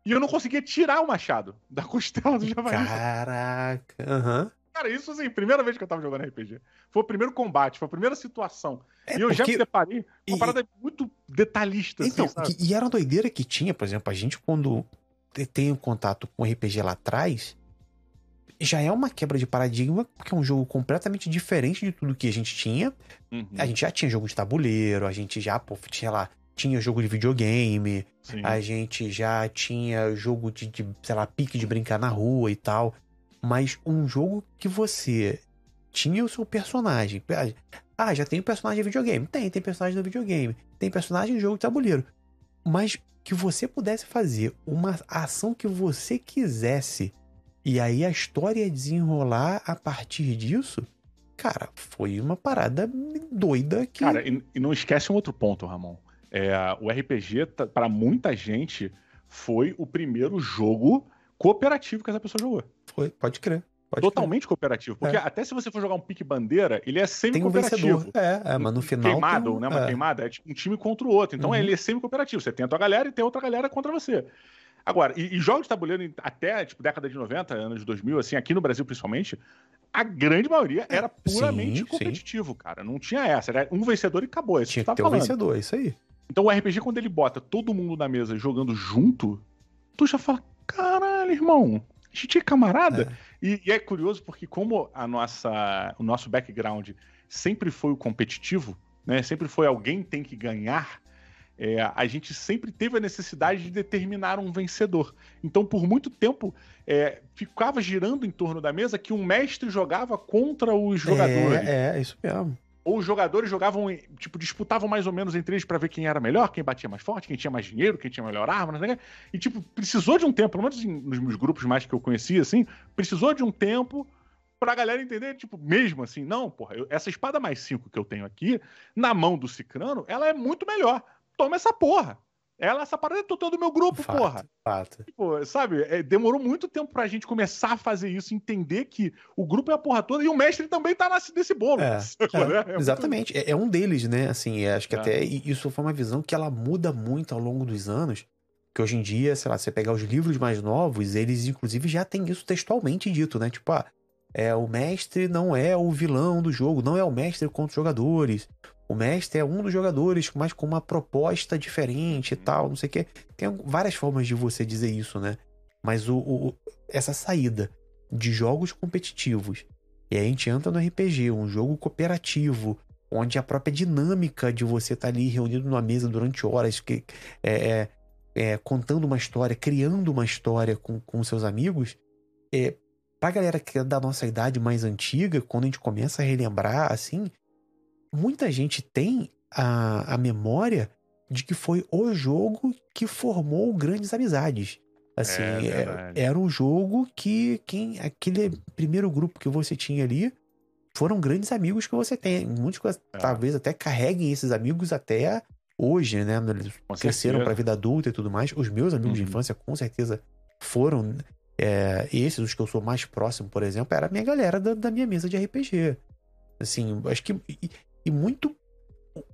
E eu não conseguia tirar o machado da costela do javali. Caraca. Uhum. Cara, isso assim, primeira vez que eu tava jogando RPG. Foi o primeiro combate, foi a primeira situação. É e eu porque... já me deparei com uma e... parada muito detalhista. Então, assim, e era uma doideira que tinha, por exemplo, a gente quando tem um contato com RPG lá atrás, já é uma quebra de paradigma, porque é um jogo completamente diferente de tudo que a gente tinha. Uhum. A gente já tinha jogo de tabuleiro, a gente já, pô, tinha lá, tinha jogo de videogame, Sim. a gente já tinha jogo de, de, sei lá, pique de brincar na rua e tal. Mas um jogo que você tinha o seu personagem. Ah, já tem o personagem de videogame. Tem, tem personagem no videogame. Tem personagem de jogo de tabuleiro. Mas que você pudesse fazer uma ação que você quisesse e aí a história desenrolar a partir disso, cara, foi uma parada doida que. Cara, e, e não esquece um outro ponto, Ramon. É, o RPG, para muita gente, foi o primeiro jogo cooperativo que essa pessoa jogou. Foi, pode crer. Pode Totalmente crer. cooperativo. Porque é. até se você for jogar um pique bandeira, ele é semi-cooperativo. Um é, é, mas no final. Queimado, um... né? Uma é. queimada é tipo um time contra o outro. Então uhum. ele é semi-cooperativo. Você tem a tua galera e tem outra galera contra você. Agora, e, e, jogos de tabuleiro até, tipo, década de 90, anos 2000, assim, aqui no Brasil principalmente, a grande maioria era puramente sim, competitivo, sim. cara. Não tinha essa. Era um vencedor e acabou. É tinha que ter falando. um vencedor, isso aí. Então o RPG, quando ele bota todo mundo na mesa jogando junto, tu já fala, caralho, irmão, a gente é camarada. É. E, e, é curioso porque como a nossa, o nosso background sempre foi o competitivo, né? Sempre foi alguém tem que ganhar é, a gente sempre teve a necessidade de determinar um vencedor. Então, por muito tempo, é, ficava girando em torno da mesa que um mestre jogava contra os jogadores. É, é isso mesmo. Ou os jogadores jogavam, tipo, disputavam mais ou menos entre eles para ver quem era melhor, quem batia mais forte, quem tinha mais dinheiro, quem tinha melhor arma, quê. E, tipo, precisou de um tempo, pelo menos nos meus grupos mais que eu conhecia, assim, precisou de um tempo pra galera entender, tipo, mesmo assim, não, porra, eu, essa espada mais 5 que eu tenho aqui, na mão do Cicrano, ela é muito melhor toma essa porra. Ela, essa parada é total do meu grupo, fato, porra. Fato. Tipo, sabe, é, demorou muito tempo pra gente começar a fazer isso, entender que o grupo é a porra toda e o mestre também tá nesse bolo. É, é, é exatamente. Muito... É, um deles, né? Assim, acho que é. até isso foi uma visão que ela muda muito ao longo dos anos. Que hoje em dia, sei lá, você pegar os livros mais novos, eles inclusive já têm isso textualmente dito, né? Tipo, ah, é, o mestre não é o vilão do jogo, não é o mestre contra os jogadores. O mestre é um dos jogadores, mas com uma proposta diferente e tal, não sei o quê. Tem várias formas de você dizer isso, né? Mas o, o, essa saída de jogos competitivos, e aí a gente entra no RPG, um jogo cooperativo, onde a própria dinâmica de você estar tá ali reunido numa mesa durante horas, que, é, é, é, contando uma história, criando uma história com, com seus amigos, é, pra galera que é da nossa idade mais antiga, quando a gente começa a relembrar, assim, muita gente tem a, a memória de que foi o jogo que formou grandes amizades. Assim, é, é, era um jogo que quem aquele primeiro grupo que você tinha ali foram grandes amigos que você tem. Muitos é. talvez até carreguem esses amigos até hoje, né? Eles com cresceram para a vida adulta e tudo mais. Os meus amigos uhum. de infância com certeza foram é, esses, os que eu sou mais próximo, por exemplo, era a minha galera da, da minha mesa de RPG. Assim, acho que. E, e muito.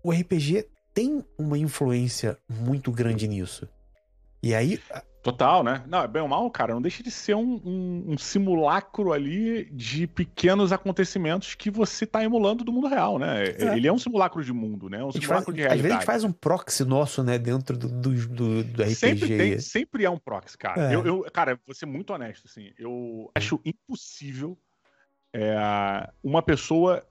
O RPG tem uma influência muito grande nisso. E aí, Total, né? Não, é bem ou mal, cara, não deixa de ser um, um, um simulacro ali de pequenos acontecimentos que você tá emulando do mundo real, né? É. Ele é um simulacro de mundo, né? Um simulacro faz, de realidade. Às vezes a gente faz um proxy nosso, né, dentro do, do, do, do RPG. Sempre, tem, sempre é um proxy, cara. É. Eu, eu, cara, vou ser muito honesto, assim, eu acho impossível é, uma pessoa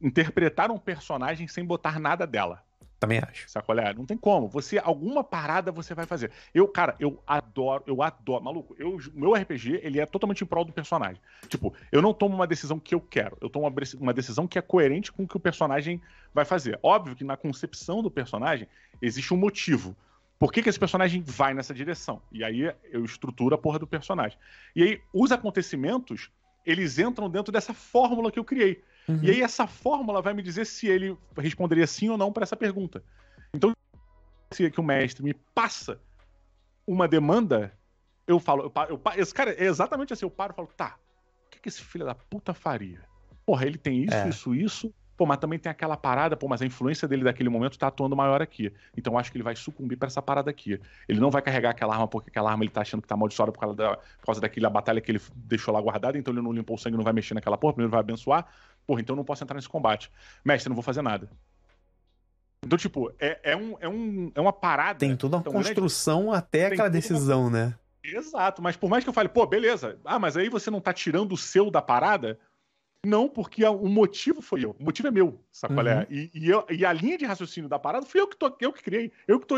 interpretar um personagem sem botar nada dela. Também acho. Sacolé? Não tem como. Você, alguma parada você vai fazer. Eu, cara, eu adoro, eu adoro. Maluco, eu, meu RPG, ele é totalmente em prol do personagem. Tipo, eu não tomo uma decisão que eu quero. Eu tomo uma, decisão que é coerente com o que o personagem vai fazer. Óbvio que na concepção do personagem existe um motivo. Por que, que esse personagem vai nessa direção? E aí eu estruturo a porra do personagem. E aí, os acontecimentos, eles entram dentro dessa fórmula que eu criei. Uhum. E aí essa fórmula vai me dizer se ele responderia sim ou não para essa pergunta. Então, se que o mestre me passa uma demanda, eu falo, eu, eu, esse cara é exatamente assim, eu paro e falo, tá, o que, que esse filho da puta faria? Porra, ele tem isso, é. isso, isso, pô, mas também tem aquela parada, pô, mas a influência dele daquele momento tá atuando maior aqui. Então eu acho que ele vai sucumbir para essa parada aqui. Ele não vai carregar aquela arma porque aquela arma ele tá achando que tá amaldiçoada por causa, da, por causa daquela batalha que ele deixou lá guardada, então ele não limpou o sangue, não vai mexer naquela porra, primeiro vai abençoar. Porra, então eu não posso entrar nesse combate. Mestre, não vou fazer nada. Então, tipo, é, é, um, é, um, é uma parada. Tem toda uma construção grande. até Tem aquela decisão, uma... né? Exato, mas por mais que eu fale, pô, beleza, ah, mas aí você não tá tirando o seu da parada, não, porque o motivo foi eu. O motivo é meu, sabe uhum. qual é? Uhum. E, e, eu, e, a linha de raciocínio da parada fui eu que, tô, eu que criei. Eu que tô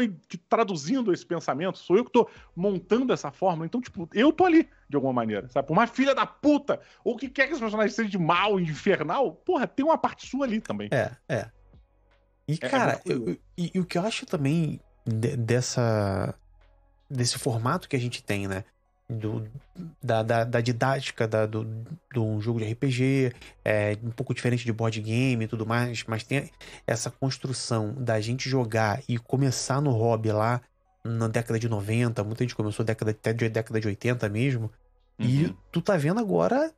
traduzindo esse pensamento, sou eu que tô montando essa fórmula. Então, tipo, eu tô ali, de alguma maneira, sabe? Por mais filha da puta, ou que quer que esse personagem seja de mal, infernal, porra, tem uma parte sua ali também. É, é. E, é, é cara, é eu, e, e, o que eu acho também de, dessa. desse formato que a gente tem, né? Do, da, da, da, didática da, do, do jogo de RPG, é um pouco diferente de board game e tudo mais, mas tem essa construção da gente jogar e começar no hobby lá na década de 90, muita gente começou década, até de década de 80 mesmo. Uhum. E tu tá vendo agora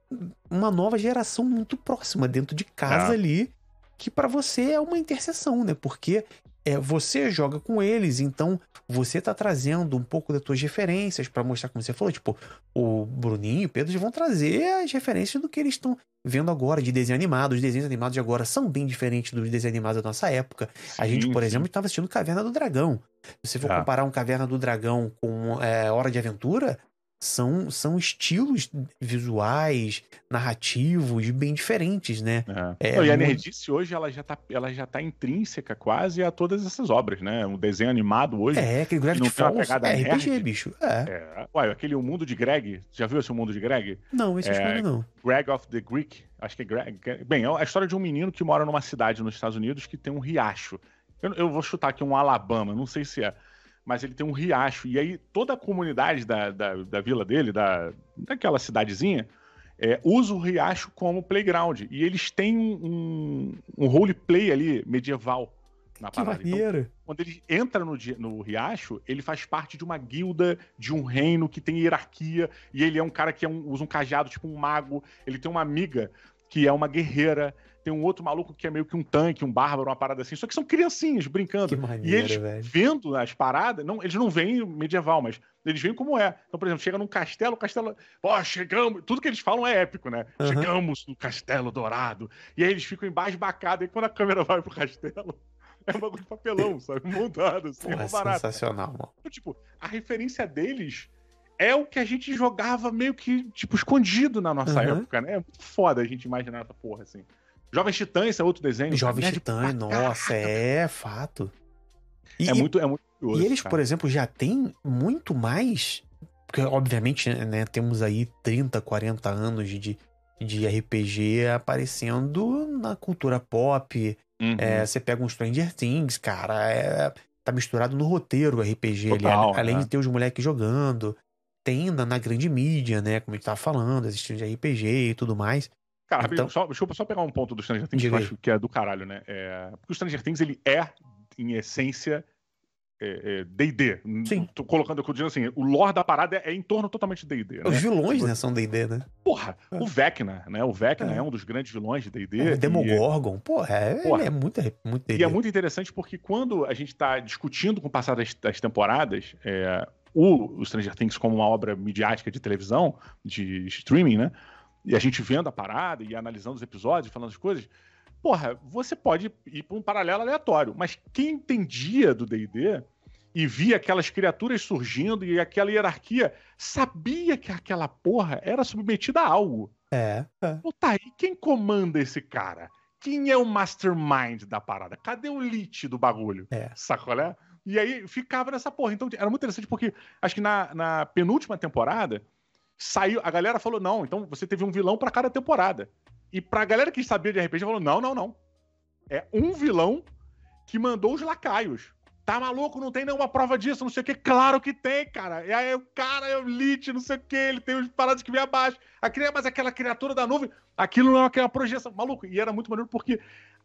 uma nova geração muito próxima dentro de casa é. ali, que para você é uma interseção, né? Porque é, você joga com eles, então você tá trazendo um pouco das tuas referências para mostrar como você falou, tipo, o Bruninho e o Pedro vão trazer as referências do que eles estão vendo agora de desenho animado. Os desenhos animados de agora são bem diferentes dos desenhos animados da nossa época. Sim, a gente, por sim. exemplo, estava assistindo Caverna do Dragão. Se você for ah. comparar um Caverna do Dragão com é, Hora de Aventura, são, são estilos visuais, narrativos bem diferentes, né? É. É, e a Nerdice hoje ela já, tá, ela já tá intrínseca quase a todas essas obras, né? Um desenho animado hoje. É, aquele Gravity Falls é RPG, nerd. bicho. É. é. Ué, aquele O Mundo de Greg, já viu esse O Mundo de Greg? Não, esse é, eu não. Greg of the Greek, acho que é Greg. Bem, é a história de um menino que mora numa cidade nos Estados Unidos que tem um riacho. Eu, eu vou chutar aqui um Alabama, não sei se é mas ele tem um riacho. E aí toda a comunidade da, da, da vila dele, da, daquela cidadezinha, é, usa o riacho como playground. E eles têm um, um roleplay ali medieval na que parada. Então, quando ele entra no, no riacho, ele faz parte de uma guilda, de um reino que tem hierarquia, e ele é um cara que é um, usa um cajado, tipo um mago. Ele tem uma amiga que é uma guerreira tem um outro maluco que é meio que um tanque, um bárbaro, uma parada assim. Só que são criancinhas brincando. Maneiro, e eles velho. vendo as paradas, não, eles não veem medieval, mas eles veem como é. Então, por exemplo, chega num castelo, o castelo. Ó, chegamos. Tudo que eles falam é épico, né? Uhum. Chegamos no castelo dourado. E aí eles ficam embasbacados. E quando a câmera vai pro castelo. É um bagulho de papelão, sabe? Montado, assim, Porra, é barato. sensacional, mano. Então, tipo, a referência deles é o que a gente jogava meio que, tipo, escondido na nossa uhum. época, né? É muito foda a gente imaginar essa porra, assim. Jovens Titãs é outro desenho. Jovens Titãs, nossa, é fato. E, é muito, é muito curioso, E eles, cara. por exemplo, já têm muito mais. Porque, obviamente, né, temos aí 30, 40 anos de, de RPG aparecendo na cultura pop. Uhum. É, você pega um Stranger Things, cara, é, tá misturado no roteiro RPG Total, ali, além né? de ter os moleques jogando. Tem na, na, grande mídia, né? Como a gente tava falando, existindo de RPG e tudo mais. Cara, então... só, deixa eu só pegar um ponto do Stranger Things que eu acho que é do caralho, né? É... Porque o Stranger Things, ele é, em essência, D&D. É, é, Sim. Tô colocando, dizendo assim, o lore da parada é em torno totalmente de D&D, né? Os vilões, né, são D&D, né? Porra, é. o Vecna, né? O Vecna é. é. um dos grandes vilões de D&D. É, o Demogorgon, porra, é, porra. é muito, muito D&D. E é muito interessante porque quando a gente tá discutindo com o passar das, das temporadas, é, o, o Stranger Things como uma obra midiática de televisão, de streaming, né? E a gente vendo a parada e analisando os episódios, falando as coisas, porra, você pode ir para um paralelo aleatório, mas quem entendia do D&D e via aquelas criaturas surgindo e aquela hierarquia, sabia que aquela porra era submetida a algo. É. é. Pô, tá aí, quem comanda esse cara? Quem é o mastermind da parada? Cadê o lit do bagulho? É. Sacolé? E aí ficava nessa porra. Então era muito interessante porque acho que na, na penúltima temporada saiu. A galera falou: não, então você teve um vilão para cada temporada. E pra galera que sabia de RPG, falou: não, não, não. É um vilão que mandou os lacaios. Tá maluco? Não tem nenhuma prova disso, não sei o que. Claro que tem, cara. E aí o cara é o Lich, não sei o que, ele tem os paradas que vem abaixo. Aquele, mas aquela criatura da nuvem, aquilo não é aquela projeção. Maluco, e era muito maneiro porque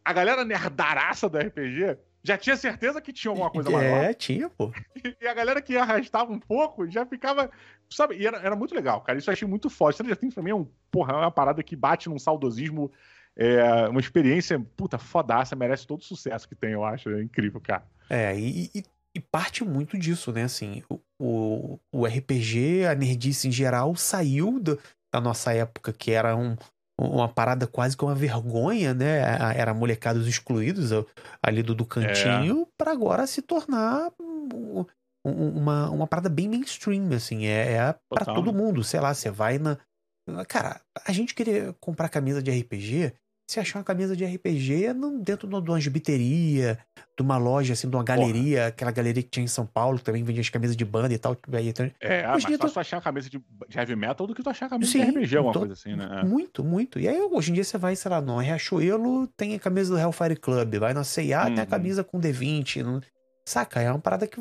a galera nerdaraça do RPG já tinha certeza que tinha alguma coisa maior. É, tinha, pô. E a galera que arrastava um pouco já ficava. Sabe? E era, era muito legal, cara. Isso eu achei muito forte. Stranger Things pra mim é, um, porra, é uma parada que bate num saudosismo. É uma experiência, puta, fodaça, merece todo o sucesso que tem, eu acho. É incrível, cara. É, e, e, e parte muito disso, né? Assim, o, o, o RPG, a nerdice em geral, saiu do, da nossa época, que era um, uma parada quase que uma vergonha, né? Era molecados excluídos ali do, do cantinho, é. para agora se tornar uma, uma parada bem mainstream, assim. É, é para todo mundo. Sei lá, você vai na. Cara, a gente queria comprar camisa de RPG você achar uma camisa de RPG dentro de uma gibiteria, de uma loja, assim, de uma galeria, Porra. aquela galeria que tinha em São Paulo, que também vendia as camisas de banda e tal. Então, é, hoje mais fácil tu... achar a camisa de, heavy metal do que tu achar a camisa Sim, de RPG, alguma coisa assim, né? É. Muito, muito. E aí, hoje em dia, você vai, sei lá, no Riachuelo tem a camisa do Hellfire Club, vai na C&A, uhum. tem a uhum. camisa com D20, não... Saca? É uma parada que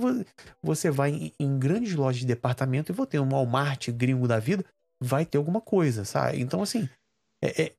você vai em, em grandes lojas de departamento e vou ter um Walmart gringo da vida, vai ter alguma coisa, sabe? Então, assim, é, é,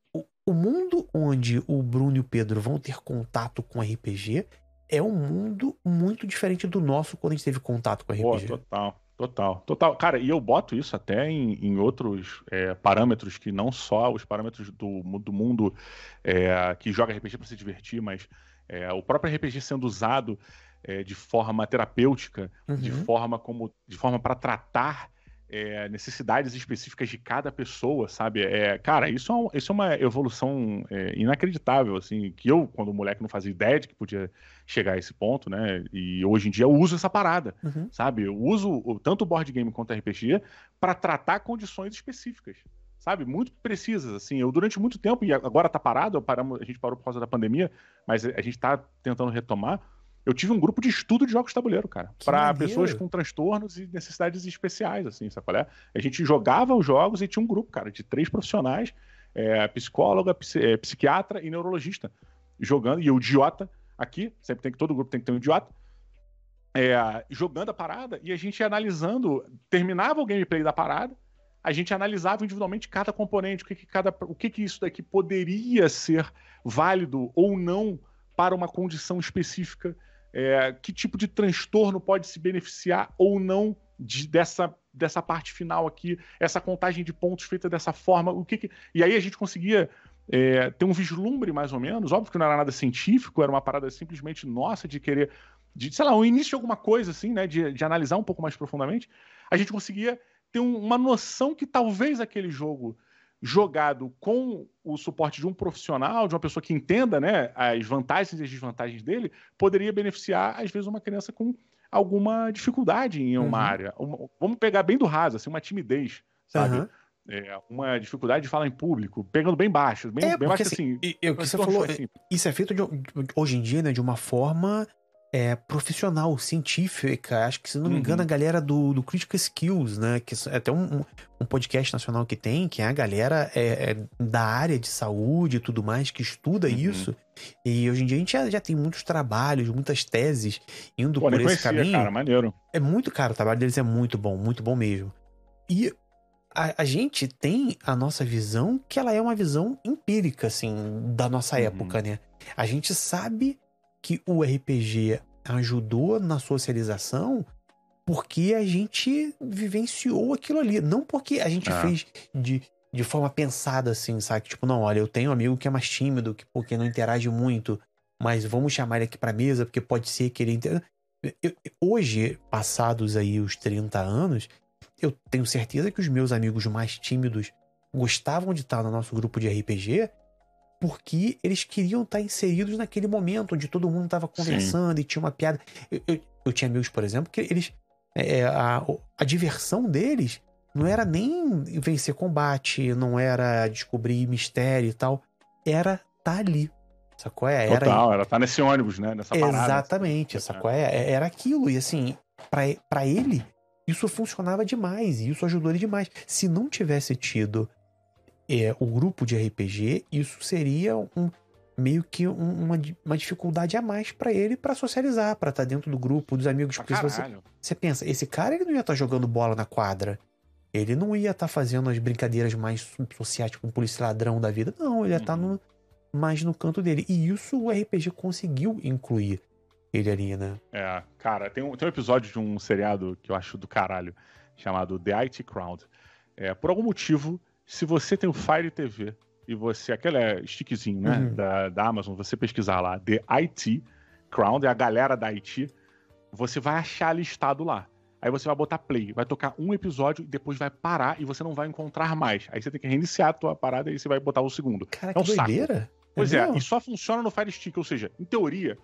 o mundo onde o Bruno e o Pedro vão ter contato com RPG é um mundo muito diferente do nosso quando a gente teve contato com RPG. Pô, total, total, total. Cara, e eu boto isso até em, em outros é, parâmetros que não só os parâmetros do, do mundo é, que joga RPG para se divertir, mas é, o próprio RPG sendo usado é, de forma terapêutica, uhum. de forma como de forma para tratar é, necessidades específicas de cada pessoa, sabe? É, cara, isso é, um, isso é uma evolução é, inacreditável, assim, que eu, quando moleque, não fazia ideia de que podia chegar a esse ponto, né? E hoje em dia eu uso essa parada, uhum. sabe? Eu uso tanto o board game quanto o RPG para tratar condições específicas, sabe? Muito precisas, assim. Eu, durante muito tempo, e agora tá parado, paramos, a gente parou por causa da pandemia, mas a gente tá tentando retomar eu tive um grupo de estudo de jogos de tabuleiro, cara. para pessoas com transtornos e necessidades especiais, assim, sabe qual é? A gente jogava os jogos e tinha um grupo, cara, de três profissionais, é, psicóloga, psi, é, psiquiatra e neurologista, jogando, e o idiota aqui, sempre tem que, todo grupo tem que ter um idiota, é, jogando a parada e a gente analisando, terminava o gameplay da parada, a gente analisava individualmente cada componente, o que, que cada, o que, que isso daqui poderia ser válido ou não para uma condição específica é, que tipo de transtorno pode se beneficiar ou não de, dessa, dessa parte final aqui, essa contagem de pontos feita dessa forma, o que, que... e aí a gente conseguia é, ter um vislumbre mais ou menos, óbvio que não era nada científico, era uma parada simplesmente nossa de querer, de, sei lá, um início de alguma coisa assim, né, de, de analisar um pouco mais profundamente, a gente conseguia ter um, uma noção que talvez aquele jogo jogado com o suporte de um profissional, de uma pessoa que entenda né, as vantagens e as desvantagens dele, poderia beneficiar, às vezes, uma criança com alguma dificuldade em uma uhum. área. Uma, vamos pegar bem do raso, assim, uma timidez, sabe? Uhum. É, uma dificuldade de falar em público, pegando bem baixo, bem, é, bem baixo assim. assim que você falou, assim. isso é feito de, hoje em dia, né, de uma forma é, profissional, científica. Acho que, se não me engano, uhum. a galera do, do Critical Skills, né? Que é até um, um podcast nacional que tem, que é a galera é, é da área de saúde e tudo mais, que estuda uhum. isso. E hoje em dia a gente já, já tem muitos trabalhos, muitas teses indo Pô, por esse conhecia, caminho. Cara, maneiro. É muito caro, o trabalho deles é muito bom, muito bom mesmo. E a, a, gente tem a nossa visão, que ela é uma visão empírica, assim, da nossa uhum. época, né? A gente sabe que o RPG ajudou na socialização porque a gente vivenciou aquilo ali. Não porque a gente ah. fez de, de forma pensada assim, sabe? Tipo, não, olha, eu tenho um amigo que é mais tímido, que porque não interage muito, mas vamos chamar ele aqui pra mesa, porque pode ser que ele. eu- hoje, passados aí os 30 anos, eu tenho certeza que os meus amigos mais tímidos gostavam de estar no nosso grupo de RPG porque eles queriam estar inseridos naquele momento onde todo mundo estava conversando e tinha uma piada. Eu, eu- eu tinha amigos, por exemplo, que eles. é, a, a diversão deles não era nem vencer combate, não era descobrir mistério e tal. Era estar ali. Sacou? É, Era Total, ela tá nesse ônibus, né? Nessa parada. Exatamente, sacou? É, é- era aquilo. E assim, pra ele, isso funcionava demais. E isso ajudou ele demais. Se não tivesse tido é, o grupo de RPG, isso seria um meio que um- uma, uma dificuldade a mais pra ele pra socializar, pra estar dentro do grupo, dos amigos. Porque se você, você pensa, esse cara ele não ia estar jogando bola na quadra. Ele não ia estar fazendo as brincadeiras mais sociais, tipo um polícia ladrão da vida. Não, ele ia estar Uhum. mais no canto dele. E isso o RPG conseguiu incluir ele ali, né? É, cara, tem um, tem um episódio de um seriado que eu acho do caralho, chamado The IT Crowd. É, por algum motivo, se você tem o Fire TV e você, aquele é stickzinho, né, Uhum. da, da Amazon, você pesquisar lá, The IT Crowd, é a galera da IT, você vai achar listado lá. Aí você vai botar play, vai tocar um episódio e depois vai parar e você não vai encontrar mais. Aí você tem que reiniciar a tua parada e você vai botar o segundo. Cara, É que um saco. doideira. Pois é, mesmo? e só funciona no Fire Stick, ou seja, em teoria,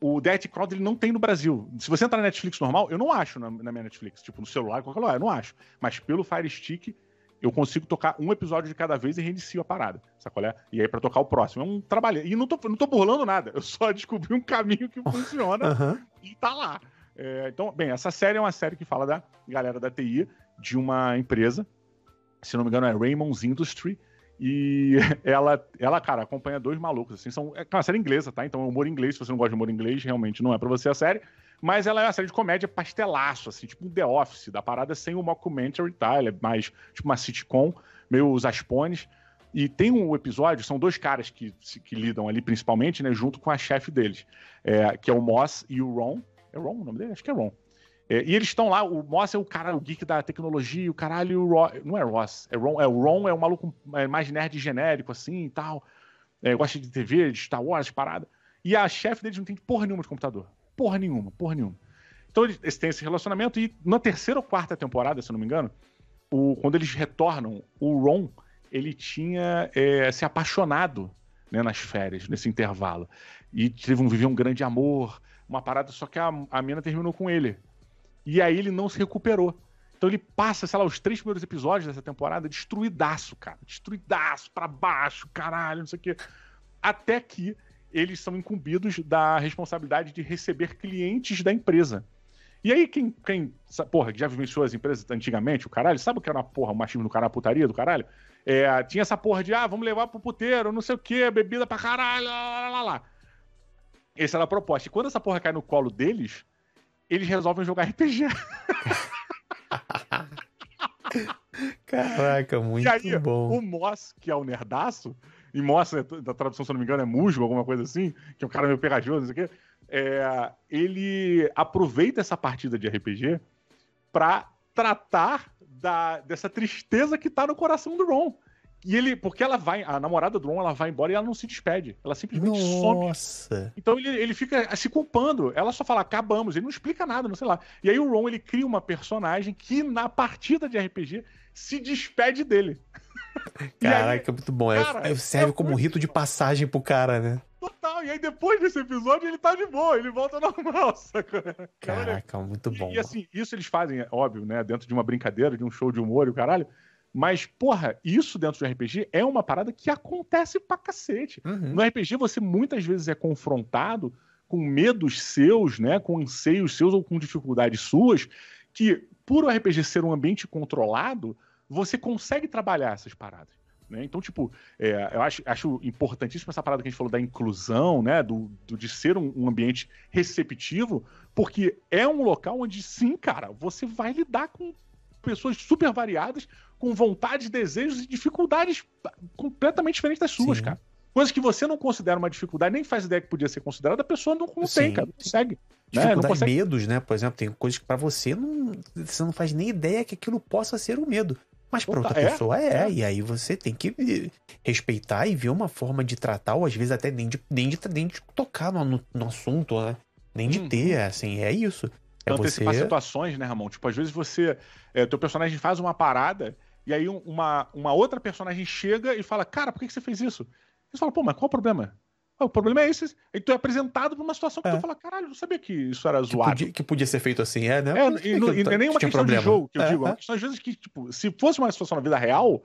o The IT Crowd ele não tem no Brasil. Se você entrar na Netflix normal, eu não acho na, na minha Netflix, tipo no celular, qualquer lugar, eu não acho. Mas pelo Fire Stick, eu consigo tocar um episódio de cada vez e reinicio a parada, sacolé? E aí pra tocar o próximo. É um trabalho. E não tô, não tô burlando nada, eu só descobri um caminho que funciona Aham. e tá lá. É, então, bem, essa série é uma série que fala da galera da TI, de uma empresa, se não me engano é Raymond's Industry, e ela, ela, cara, acompanha dois malucos, assim, são, é uma série inglesa, tá? Então, humor inglês, se você não gosta de humor inglês, realmente não é pra você a série, mas ela é uma série de comédia pastelaço, assim, tipo um The Office, da parada sem o mockumentary, tá? Ela é mais, tipo uma sitcom, meio os aspones, e tem um episódio, são dois caras que, que lidam ali principalmente, né, junto com a chefe deles, é, que é o Moss e o Ron, é Ron o nome dele? Acho que é Ron. É, e eles estão lá, o Moss é o cara, o geek da tecnologia, o caralho, o Ro, não é Ross, é Ron, é o Ron é o maluco é, mais nerd genérico, assim e tal. É, gosta de TV, de Star Wars, parada. E a chefe deles não tem porra nenhuma de computador. Porra nenhuma, porra nenhuma. Então eles, têm esse relacionamento e na terceira ou quarta temporada, se eu não me engano, o, quando eles retornam, o Ron, ele tinha é, se apaixonado né, nas férias, nesse intervalo. E teve um, um grande amor, uma parada, só que a, a mina terminou com ele. E aí ele não se recuperou. Então ele passa, sei lá, os três primeiros episódios dessa temporada destruidaço, cara. Destruidaço, pra baixo, caralho, não sei o quê. Até que eles são incumbidos da responsabilidade de receber clientes da empresa. E aí, quem, quem porra, já vivenciou as empresas antigamente, o caralho, sabe o que era uma porra, o machismo do caralho, a putaria do caralho? É, tinha essa porra de, ah, vamos levar pro puteiro, não sei o quê, bebida pra caralho, lá, lá, lá. Essa era a proposta. E quando essa porra cai no colo deles, eles resolvem jogar RPG. Caraca, muito e aí, bom. o Moss, que é o nerdaço, e Moss, é- da tradução, se eu não me engano, é musgo, alguma coisa assim, que é um cara meio pegajoso, não sei o quê, é, ele aproveita essa partida de RPG pra tratar da, dessa tristeza que tá no coração do Ron. E ele, porque ela vai, a namorada do Ron, ela vai embora e ela não se despede. Ela simplesmente some Nossa. então ele, ele fica se culpando. Ela só fala, acabamos. Ele não explica nada, não sei lá. E aí o Ron, ele cria uma personagem que na partida de RPG se despede dele. E aí, Caraca, muito bom. É- cara, é- serve é como muito rito de passagem pro cara, né? total. E aí depois desse episódio ele tá de boa, ele volta normal, saca? Caraca, muito bom. E, e assim, isso eles fazem, é óbvio, né? Dentro de uma brincadeira, de um show de humor e o caralho. Mas, porra, isso dentro do RPG é uma parada que acontece pra cacete. Uhum. No RPG, você muitas vezes é confrontado com medos seus, né? Com anseios seus ou com dificuldades suas, que, por o RPG ser um ambiente controlado, você consegue trabalhar essas paradas. Né? Então, tipo, é, eu acho, acho importantíssima essa parada que a gente falou da inclusão, né? Do, do- de ser um, um ambiente receptivo, porque é um local onde, sim, cara, você vai lidar com pessoas super variadas, com vontades, desejos e dificuldades completamente diferentes das suas, Sim. cara. Coisas que você não considera uma dificuldade, nem faz ideia que podia ser considerada, a pessoa não, não Sim. tem, cara. Não consegue. Né? Não Dificuldade, consegue. medos, né? Por exemplo, tem coisas que pra você não, você não faz nem ideia que aquilo possa ser um medo. Mas pra Total, outra é, pessoa é, é. e aí você tem que eh, respeitar e ver uma forma de tratar, ou às vezes até nem de, nem de, nem de tocar no, no, assunto, né? Nem de Uhum. ter, assim, é isso. É Então, você. antecipar situações, né, Ramon? Tipo, às vezes você. É, teu personagem faz uma parada e aí um- uma, uma outra personagem chega e fala: Cara, por que, que você fez isso? Você fala, pô, mas qual o problema? "Ah, o problema é esse. Aí tu é apresentado pra uma situação que É. tu fala, caralho, eu não sabia que isso era Que zoado. podia, que podia ser feito assim, é, né? É, e, não, e não é nem uma questão problema? de jogo que eu É, digo, é é. uma questão às vezes que, tipo, se fosse uma situação na vida real,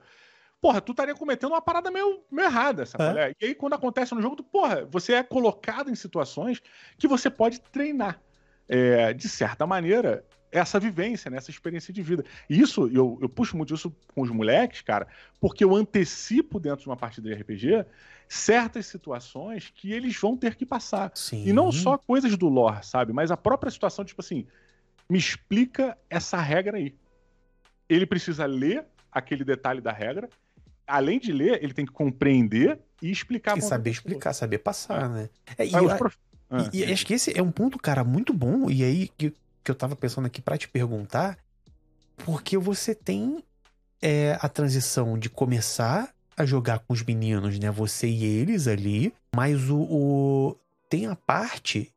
porra, tu estaria cometendo uma parada meio, meio errada, sabe? É. é? E aí, quando acontece no jogo, tu, porra, você é colocado em situações que você pode treinar. É, de certa maneira, essa vivência, né, essa experiência de vida. E isso, eu, eu puxo muito isso com os moleques, cara, porque eu antecipo dentro de uma partida de RPG certas situações que eles vão ter que passar. Sim. E não só coisas do lore, sabe? Mas a própria situação, tipo assim, me explica essa regra aí. Ele precisa ler aquele detalhe da regra. Além de ler, ele tem que compreender e explicar. E saber explicar, saber passar, né? É, e eu- prof- Ah, e acho que esse é um ponto, cara, muito bom. E aí que, que eu tava pensando aqui pra te perguntar, porque você tem é, a transição de começar a jogar com os meninos, né? Você e eles ali, mas o, o- tem a parte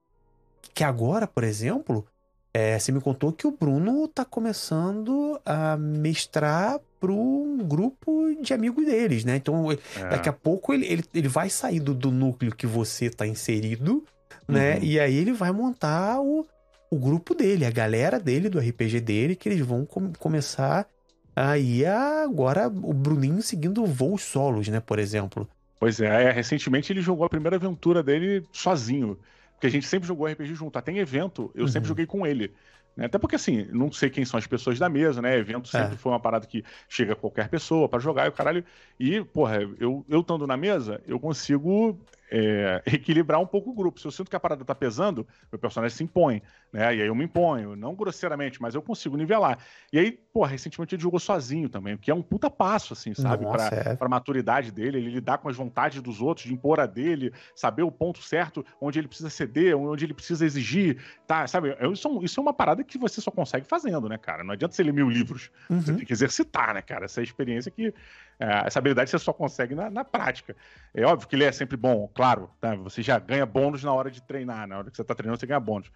que agora, por exemplo, é, você me contou que o Bruno tá começando a mestrar para um grupo de amigos deles, né? Então é. Daqui a pouco ele, ele, ele vai sair do, do núcleo que você tá inserido, né? Uhum. E aí ele vai montar o, o grupo dele, a galera dele, do RPG dele, que eles vão com- começar aí a, agora o Bruninho seguindo voos solos, né? Por exemplo. Pois é, é, recentemente ele jogou a primeira aventura dele sozinho. Porque a gente sempre jogou RPG junto. Até em evento, eu sempre Uhum. joguei com ele. né? Até porque, assim, não sei quem são as pessoas da mesa, né? Evento sempre É. foi uma parada que chega qualquer pessoa pra jogar e o caralho. E, porra, eu, eu estando na mesa, eu consigo é, equilibrar um pouco o grupo. Se eu sinto que a parada tá pesando, meu personagem se impõe, né? E aí eu me imponho, não grosseiramente, mas eu consigo nivelar. E aí, porra, recentemente ele jogou sozinho também, o que é um puta passo, assim, sabe? Pra, é. para a maturidade dele, ele lidar com as vontades dos outros, de impor a dele, saber o ponto certo, onde ele precisa ceder, onde ele precisa exigir, tá? Sabe? Isso, é isso é uma parada que você só consegue fazendo, né, cara? Não adianta você ler mil livros, você Uhum. tem que exercitar, né, cara? Essa experiência que. É, essa habilidade você só consegue na, na prática. É óbvio que ele é sempre bom, claro, tá? Você já ganha bônus na hora de treinar, na hora que você tá treinando, você ganha bônus.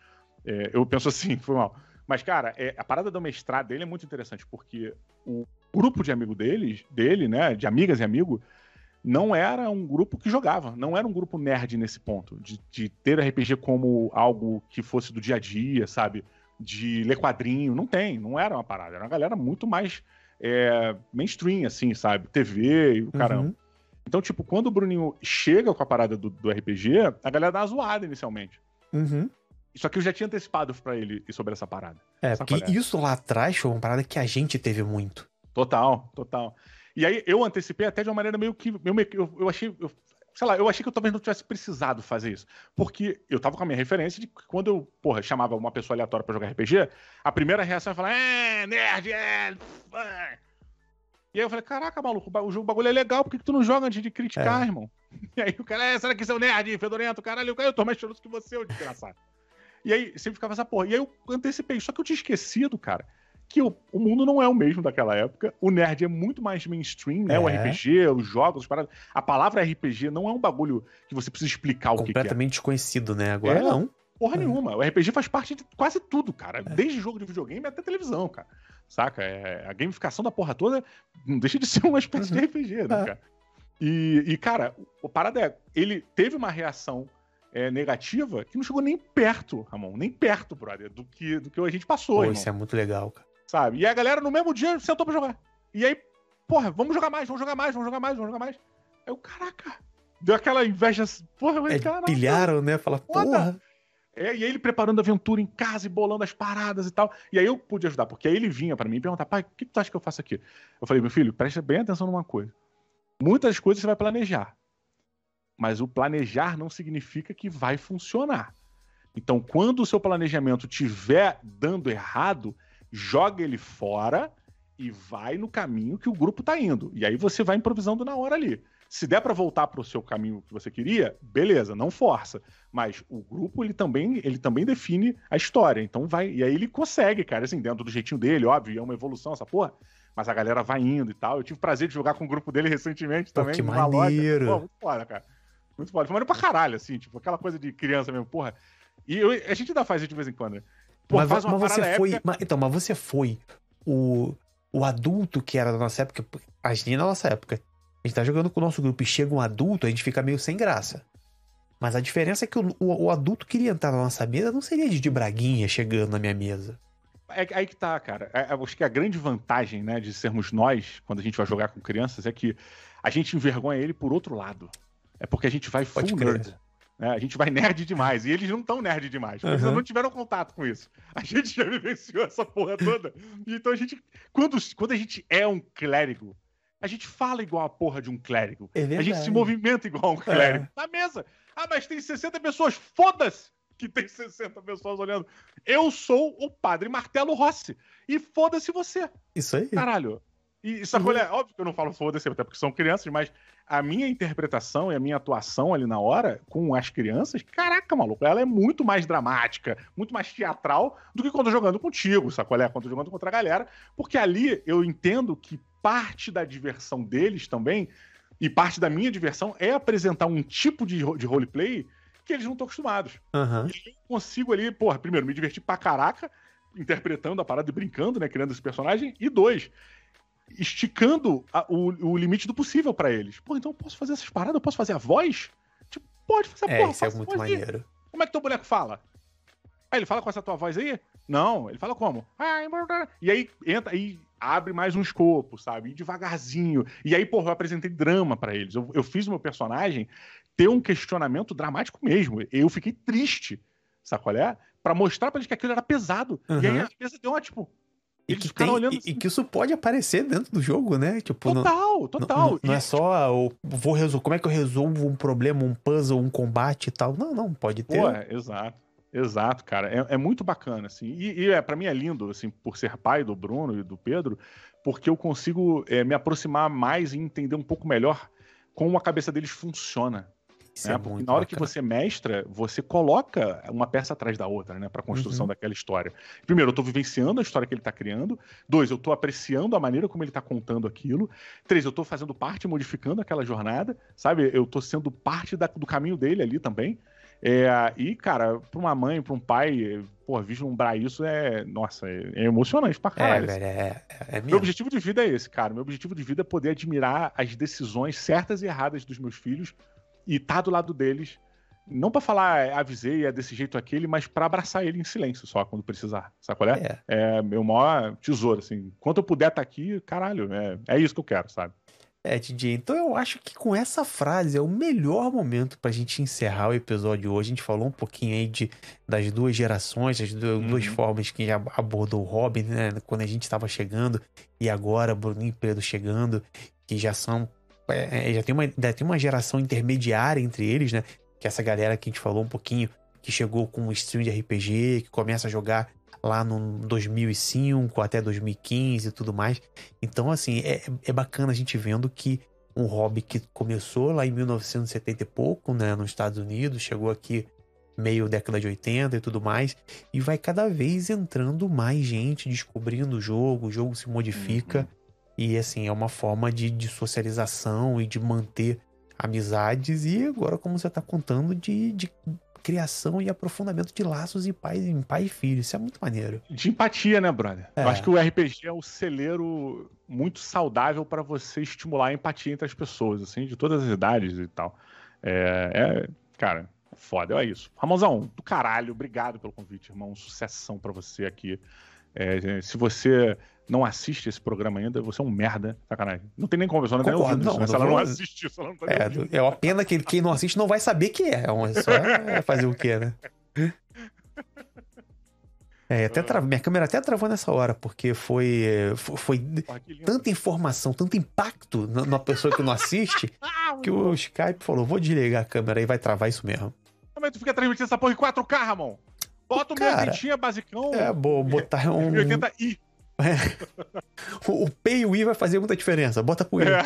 É, eu penso assim, foi mal. Mas, cara, é, a parada do mestrado dele é muito interessante, porque o grupo de amigo deles, dele, né, de amigas e amigo, não era um grupo que jogava, não era um grupo nerd nesse ponto, de, de ter RPG como algo que fosse do dia a dia, sabe? De ler quadrinho, não tem, não era uma parada, era uma galera muito mais é, mainstream, assim, sabe? TV e o caramba. Uhum. Então, tipo, quando o Bruninho chega com a parada do, do RPG, a galera dá uma zoada inicialmente. Uhum. Só que eu já tinha antecipado pra ele sobre essa parada. É, Sabe porque isso lá atrás foi uma parada que a gente teve muito. Total, total. E aí eu antecipei até de uma maneira meio que. eu, eu achei. eu- sei lá, eu achei que eu talvez não tivesse precisado fazer isso. Porque eu tava com a minha referência de que quando eu, porra, chamava uma pessoa aleatória pra jogar RPG, a primeira reação é falar, é, nerd, é. é." E aí eu falei, caraca, maluco, o jogo o bagulho é legal, por que, que tu não joga antes de criticar, É. irmão? E aí o cara, é, será que você é um nerd, fedorento, caralho? Eu tô mais choroso que você, ô desgraçado. E aí sempre ficava essa porra. E aí eu antecipei, só que eu tinha esquecido, cara, que o, o mundo não é o mesmo daquela época. O nerd é muito mais mainstream, né? O É. RPG, os jogos, as paradas. A palavra RPG não é um bagulho que você precisa explicar o que, é. completamente desconhecido, né? Agora É. não. Porra É. nenhuma. O RPG faz parte de quase tudo, cara. Desde jogo de videogame até televisão, cara. Saca? É, a gamificação da porra toda não deixa de ser uma espécie Uhum. de RPG, né, É. cara? E, e, cara, o parada é, ele teve uma reação é, negativa que não chegou nem perto, Ramon, nem perto, brother, do que, do que a gente passou, Pô, irmão, isso é muito legal, cara. Sabe? E a galera no mesmo dia sentou pra jogar. E aí, porra, vamos jogar mais, vamos jogar mais, vamos jogar mais, vamos jogar mais. Aí eu, caraca, deu aquela inveja, porra, falei, É, caraca. pilharam, né? Fala, porra. É, e aí ele preparando a aventura em casa e bolando as paradas e tal. E aí eu pude ajudar, porque aí ele vinha pra mim e perguntar, pai, o que, que tu acha que eu faço aqui? Eu falei, meu filho, presta bem atenção numa coisa. Muitas coisas você vai planejar. Mas o planejar não significa que vai funcionar. Então, quando o seu planejamento tiver dando errado, joga ele fora e vai no caminho que o grupo tá indo. E aí você vai improvisando na hora ali. Se der para voltar para o seu caminho que você queria, beleza, não força. Mas o grupo ele também, ele também define a história. Então vai, e aí ele consegue, cara, assim, dentro do jeitinho dele, óbvio, é uma evolução essa porra. Mas a galera vai indo e tal. Eu tive o prazer de jogar com o grupo dele recentemente também, que maneiro. loja. Pô, muito foda, cara. Muito foda. Foi maneiro pra caralho, assim, tipo, aquela coisa de criança mesmo, porra. E eu- a gente ainda faz isso de vez em quando. né? Pô, mas, mas você foi. mas- então, mas você foi o, o adulto que era da nossa época. A gente na nossa época. A gente tá jogando com o nosso grupo e chega um adulto, a gente fica meio sem graça. Mas a diferença é que o, o- o adulto queria entrar na nossa mesa, não seria de, de braguinha chegando na minha mesa. É aí que tá, cara. É, é, acho que a grande vantagem, né, de sermos nós, quando a gente vai jogar com crianças, é que a gente envergonha ele por outro lado. É porque a gente vai full crer. nerd. Né? A gente vai nerd demais. E eles não estão nerd demais. Porque eles não tiveram contato com isso. A gente já vivenciou essa porra toda. Então a gente. Quando, quando a gente é um clérigo, a gente fala igual a porra de um clérigo. É A gente se movimenta igual um clérigo. Na mesa. Ah, mas tem 60 pessoas. Foda-se que tem 60 pessoas olhando. Eu sou o padre Martelo Rossi. E foda-se você. Isso aí. Caralho. E sabe qual é? Óbvio que eu não falo foda-se, até porque são crianças, mas a minha interpretação e a minha atuação ali na hora com as crianças, caraca, maluco, ela é muito mais dramática, muito mais teatral do que quando eu tô jogando contigo, sabe qual é? Quando jogando contra a galera, porque ali eu entendo que parte da diversão deles também, e parte da minha diversão, é apresentar um tipo de, de roleplay que eles não estão acostumados Aham. eu consigo ali, porra, primeiro, me divertir pra caraca, interpretando a parada e brincando, né? Criando esse personagem. E dois, esticando a- o, o limite do possível pra eles. Pô, então eu posso fazer essas paradas? Eu posso fazer a voz? Tipo, pode fazer a É, porra. isso é muito maneiro. Como é que teu boneco fala? Aí ele fala com essa tua voz aí? Não, ele fala como? Ah, E aí entra e abre mais um escopo, sabe? E devagarzinho. E aí, porra, eu apresentei drama pra eles. Eu, eu fiz o meu personagem ter um questionamento dramático mesmo. Eu fiquei triste, sabe qual é? Pra mostrar pra eles que aquilo era pesado. E aí Uhum. a mesa deu uma, tipo. E que, tem, olhando e, assim, e que isso pode aparecer dentro do jogo, né? Tipo, Total, não, total. não- não é só ah, o vou resolver, como é que eu resolvo um problema, um puzzle, um combate e tal. Não, não, pode ter. Pô, é, exato. Exato, cara. É, é muito bacana, assim. E, e é, para mim é lindo, assim, por ser pai do Bruno e do Pedro, porque eu consigo é, me aproximar mais e entender um pouco melhor como a cabeça deles funciona. Isso é Porque muito na hora que bacana. você mestra, você coloca uma peça atrás da outra, né? Pra construção Uhum. daquela história. Primeiro, eu tô vivenciando a história que ele tá criando. Dois, eu tô apreciando a maneira como ele tá contando aquilo. Três, eu tô fazendo parte, modificando aquela jornada, sabe? Eu tô sendo parte da- do caminho dele ali também. É, e, cara, pra uma mãe, pra um pai, pô, vislumbrar isso é, nossa, é, é emocionante pra É, caralho. velho, é, é, é Meu objetivo de vida é esse, cara. Meu objetivo de vida é poder admirar as decisões certas e erradas dos meus filhos e estar do lado deles. Não pra falar, "É, avisei, é desse jeito aquele, mas pra abraçar ele em silêncio só, quando precisar. Sabe qual é? É. É meu maior tesouro, assim. Enquanto eu puder estar aqui, caralho, é, é isso que eu quero, sabe? É, DJ, então eu acho que com essa frase é o melhor momento pra gente encerrar o episódio de hoje. A gente falou um pouquinho aí de, das duas gerações, das du- duas Uhum. formas que já abordou o Robin, né? Quando a gente estava chegando, e agora Bruninho e Pedro chegando, que já são. É, é, já tem uma, ainda tem uma geração intermediária entre eles, né? Que é essa galera que a gente falou um pouquinho, que chegou com um stream de RPG, que começa a jogar lá no 2005 até 2015 e tudo mais. Então, assim, é, é bacana a gente vendo que um hobby que começou lá em 1970 e pouco, né, nos Estados Unidos, chegou aqui meio década de 80 e tudo mais, e vai cada vez entrando mais gente descobrindo o jogo, o jogo se modifica, e assim, é uma forma de, de socialização e de manter amizades, e agora, como você tá contando, de, de criação e aprofundamento de laços em pai, em pai e filho, isso é muito maneiro. De empatia, né, brother? É. Eu acho que o RPG é o celeiro muito saudável pra você estimular a empatia entre as pessoas, assim, de todas as idades e tal. É, é, cara, foda, é isso. Ramonzão, do caralho, obrigado pelo convite, irmão. Sucessão pra você aqui. É, se você não assiste esse programa ainda, você é um merda, sacanagem. Não tem nem conversa, não tem Concordo, isso, não, né? Se não ela não assiste isso, ela não tá É, é uma pena que quem não assiste não vai saber que é. É só é fazer o quê, né? É, até tra- minha câmera até travou nessa hora, porque foi, fo- foi tanta informação, tanto impacto na, pessoa que não assiste, que o Skype falou: vou desligar a câmera e vai travar isso mesmo. Que tu fica transmitindo essa porra em 4K, Ramon? Bota o meu Cara, basicão. É, vou botar um. 1080i. O, o P e o I vai fazer muita diferença. Bota pro. É.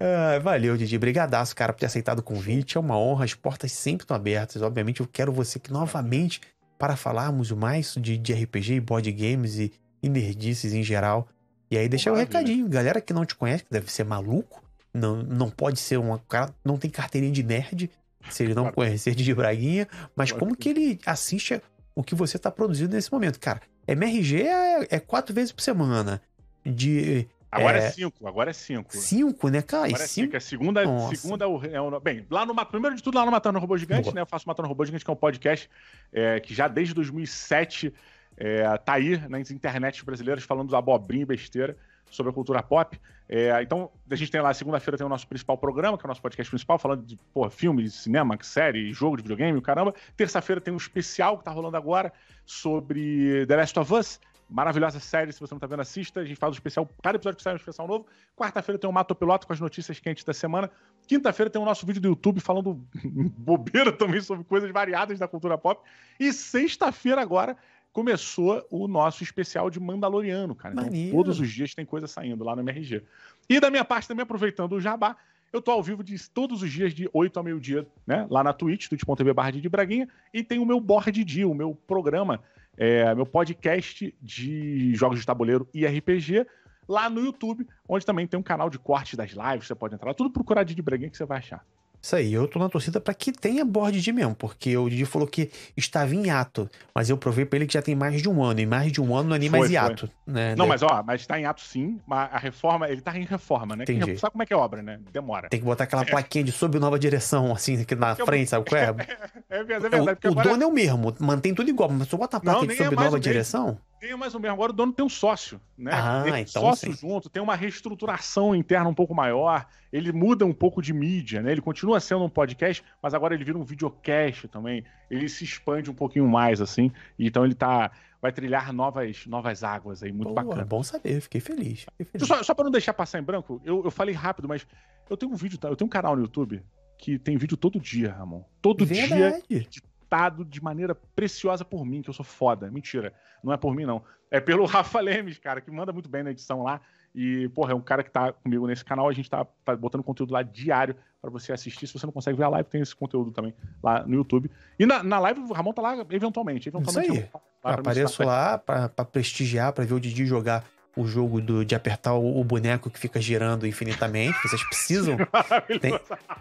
Ah, valeu, Didi. Brigadaço, cara, por ter aceitado o convite. É uma honra. As portas sempre estão abertas. Obviamente, eu quero você aqui novamente para falarmos mais de, de RPG, board games e, e nerdices em geral. E aí, deixa o Maravilha. recadinho. Galera que não te conhece, que deve ser maluco, não, não pode ser uma cara, não tem carteirinha de nerd, se ele não Claro. conhecer Didi Braguinha, mas Claro como que ele assiste o que você tá produzindo nesse momento. Cara, MRG é, é quatro vezes por semana. De Agora é, É. cinco, agora é cinco. cinco, né, cara? Agora é cinco. cinco. É segunda, Nossa. segunda é o, é Bem, lá no, primeiro de tudo, lá no Matando Robô Gigante, Boa. né? Eu faço Matando Robô Gigante, que é um podcast é, que já desde 2007 é, tá aí nas internets brasileiras falando abobrinha e besteira sobre a cultura pop. É, então, a gente tem lá, segunda-feira tem o nosso principal programa, que é o nosso podcast principal, falando de porra, filme, cinema, série, jogo de videogame, caramba. Terça-feira tem um especial que tá rolando agora sobre The Last of Us. Maravilhosa série, se você não tá vendo, assista. A gente faz o especial, cada episódio que sai é um especial novo. Quarta-feira tem o Mato Piloto com as notícias quentes da semana. Quinta-feira tem o nosso vídeo do YouTube falando bobeira também sobre coisas variadas da cultura pop. E sexta-feira agora começou o nosso especial de Mandaloriano, cara. Então, todos os dias tem coisa saindo lá no MRG. E da minha parte também, aproveitando o jabá, eu tô ao vivo de todos os dias de 8 a meio-dia, né? Lá na Twitch, twitch.tv barra de Braguinha. E tem o meu Board Dia, o meu programa, é, meu podcast de jogos de tabuleiro e RPG lá no YouTube, onde também tem um canal de corte das lives, você pode entrar lá, tudo procurar Didi Braguinha que você vai achar. Isso aí, eu tô na torcida pra que tenha board de mesmo, porque o Didi falou que estava em hiato, mas eu provei pra ele que já tem mais de um ano, e mais de um ano não é nem Foi, mais foi. hiato, né? Não, Deve- mas ó, mas tá em ato sim, mas a reforma, ele tá em reforma, né? Entendi. Sabe como é que é obra, né? Demora. Tem que botar aquela plaquinha de sob nova direção, assim, aqui na Eu- frente, sabe qual é? É verdade, é o verdade. porque o agora dono é o mesmo, mantém tudo igual, mas se eu botar a placa Não, de é sob mais nova o mesmo. Tem mais ou menos. Agora o dono tem um sócio, né? Ah, Tem um então sócio sim. junto, tem uma reestruturação interna um pouco maior, ele muda um pouco de mídia, né? Ele continua sendo um podcast, mas agora ele vira um videocast também. Ele se expande um pouquinho mais, assim. Então ele tá. Vai trilhar novas, novas águas aí, muito Boa, bacana. bom saber, fiquei feliz. Fiquei feliz. Só, só pra não deixar passar em branco, eu, eu falei rápido, mas eu tenho um vídeo, tá? Eu tenho um canal no YouTube que tem vídeo todo dia, Ramon. Todo dia Verdade. Editado de maneira preciosa por mim, que eu sou foda. Mentira, não é por mim, não. É pelo Rafa Lemes, cara, que manda muito bem na edição lá. E, porra, é um cara que tá comigo nesse canal. A gente tá, tá botando conteúdo lá diário pra você assistir. Se você não consegue ver a live, tem esse conteúdo também lá no YouTube. E na, na live, o Ramon tá lá eventualmente. eventualmente Isso aí. Ramon lá Eu me apareço lá pra, pra prestigiar, pra ver o Didi jogar o jogo do, de apertar o, o boneco que fica girando infinitamente. Vocês precisam. Tem-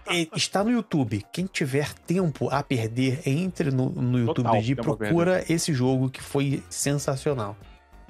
É, está no YouTube. Quem tiver tempo a perder, entre no, no YouTube Total, a procura esse jogo que foi sensacional.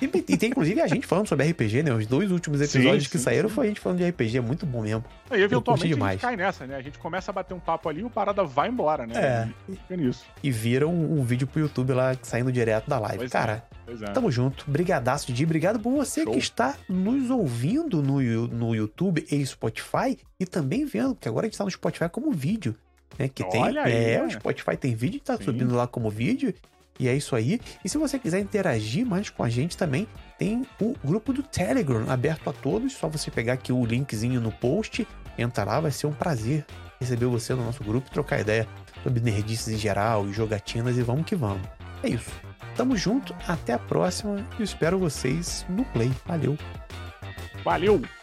E, e tem inclusive a gente falando sobre RPG, né? Os dois últimos Sim, episódios que sim, saíram sim. foi a gente falando de RPG, é muito bom mesmo. E eventualmente a gente cai nessa, né? A gente começa a bater um papo ali e o parada vai embora, né? É. E fica nisso. E vira um, um vídeo pro YouTube lá saindo direto da live. Pois é. Cara, Pois é. Tamo junto. Brigadaço, Didi. Obrigado por você Show. que está nos ouvindo no, no YouTube e Spotify e também vendo, que agora a gente tá no Spotify como vídeo. Né? Que tem, Olha aí, é, né? o Spotify tem vídeo, tá Sim. subindo lá como vídeo. E é isso aí. E se você quiser interagir mais com a gente também, tem o grupo do Telegram aberto a todos. Só você pegar aqui o linkzinho no post, entra lá, vai ser um prazer receber você no nosso grupo, trocar ideia sobre nerdices em geral e jogatinas e vamos que vamos. É isso. Tamo junto, até a próxima e espero vocês no Play. Valeu! Valeu!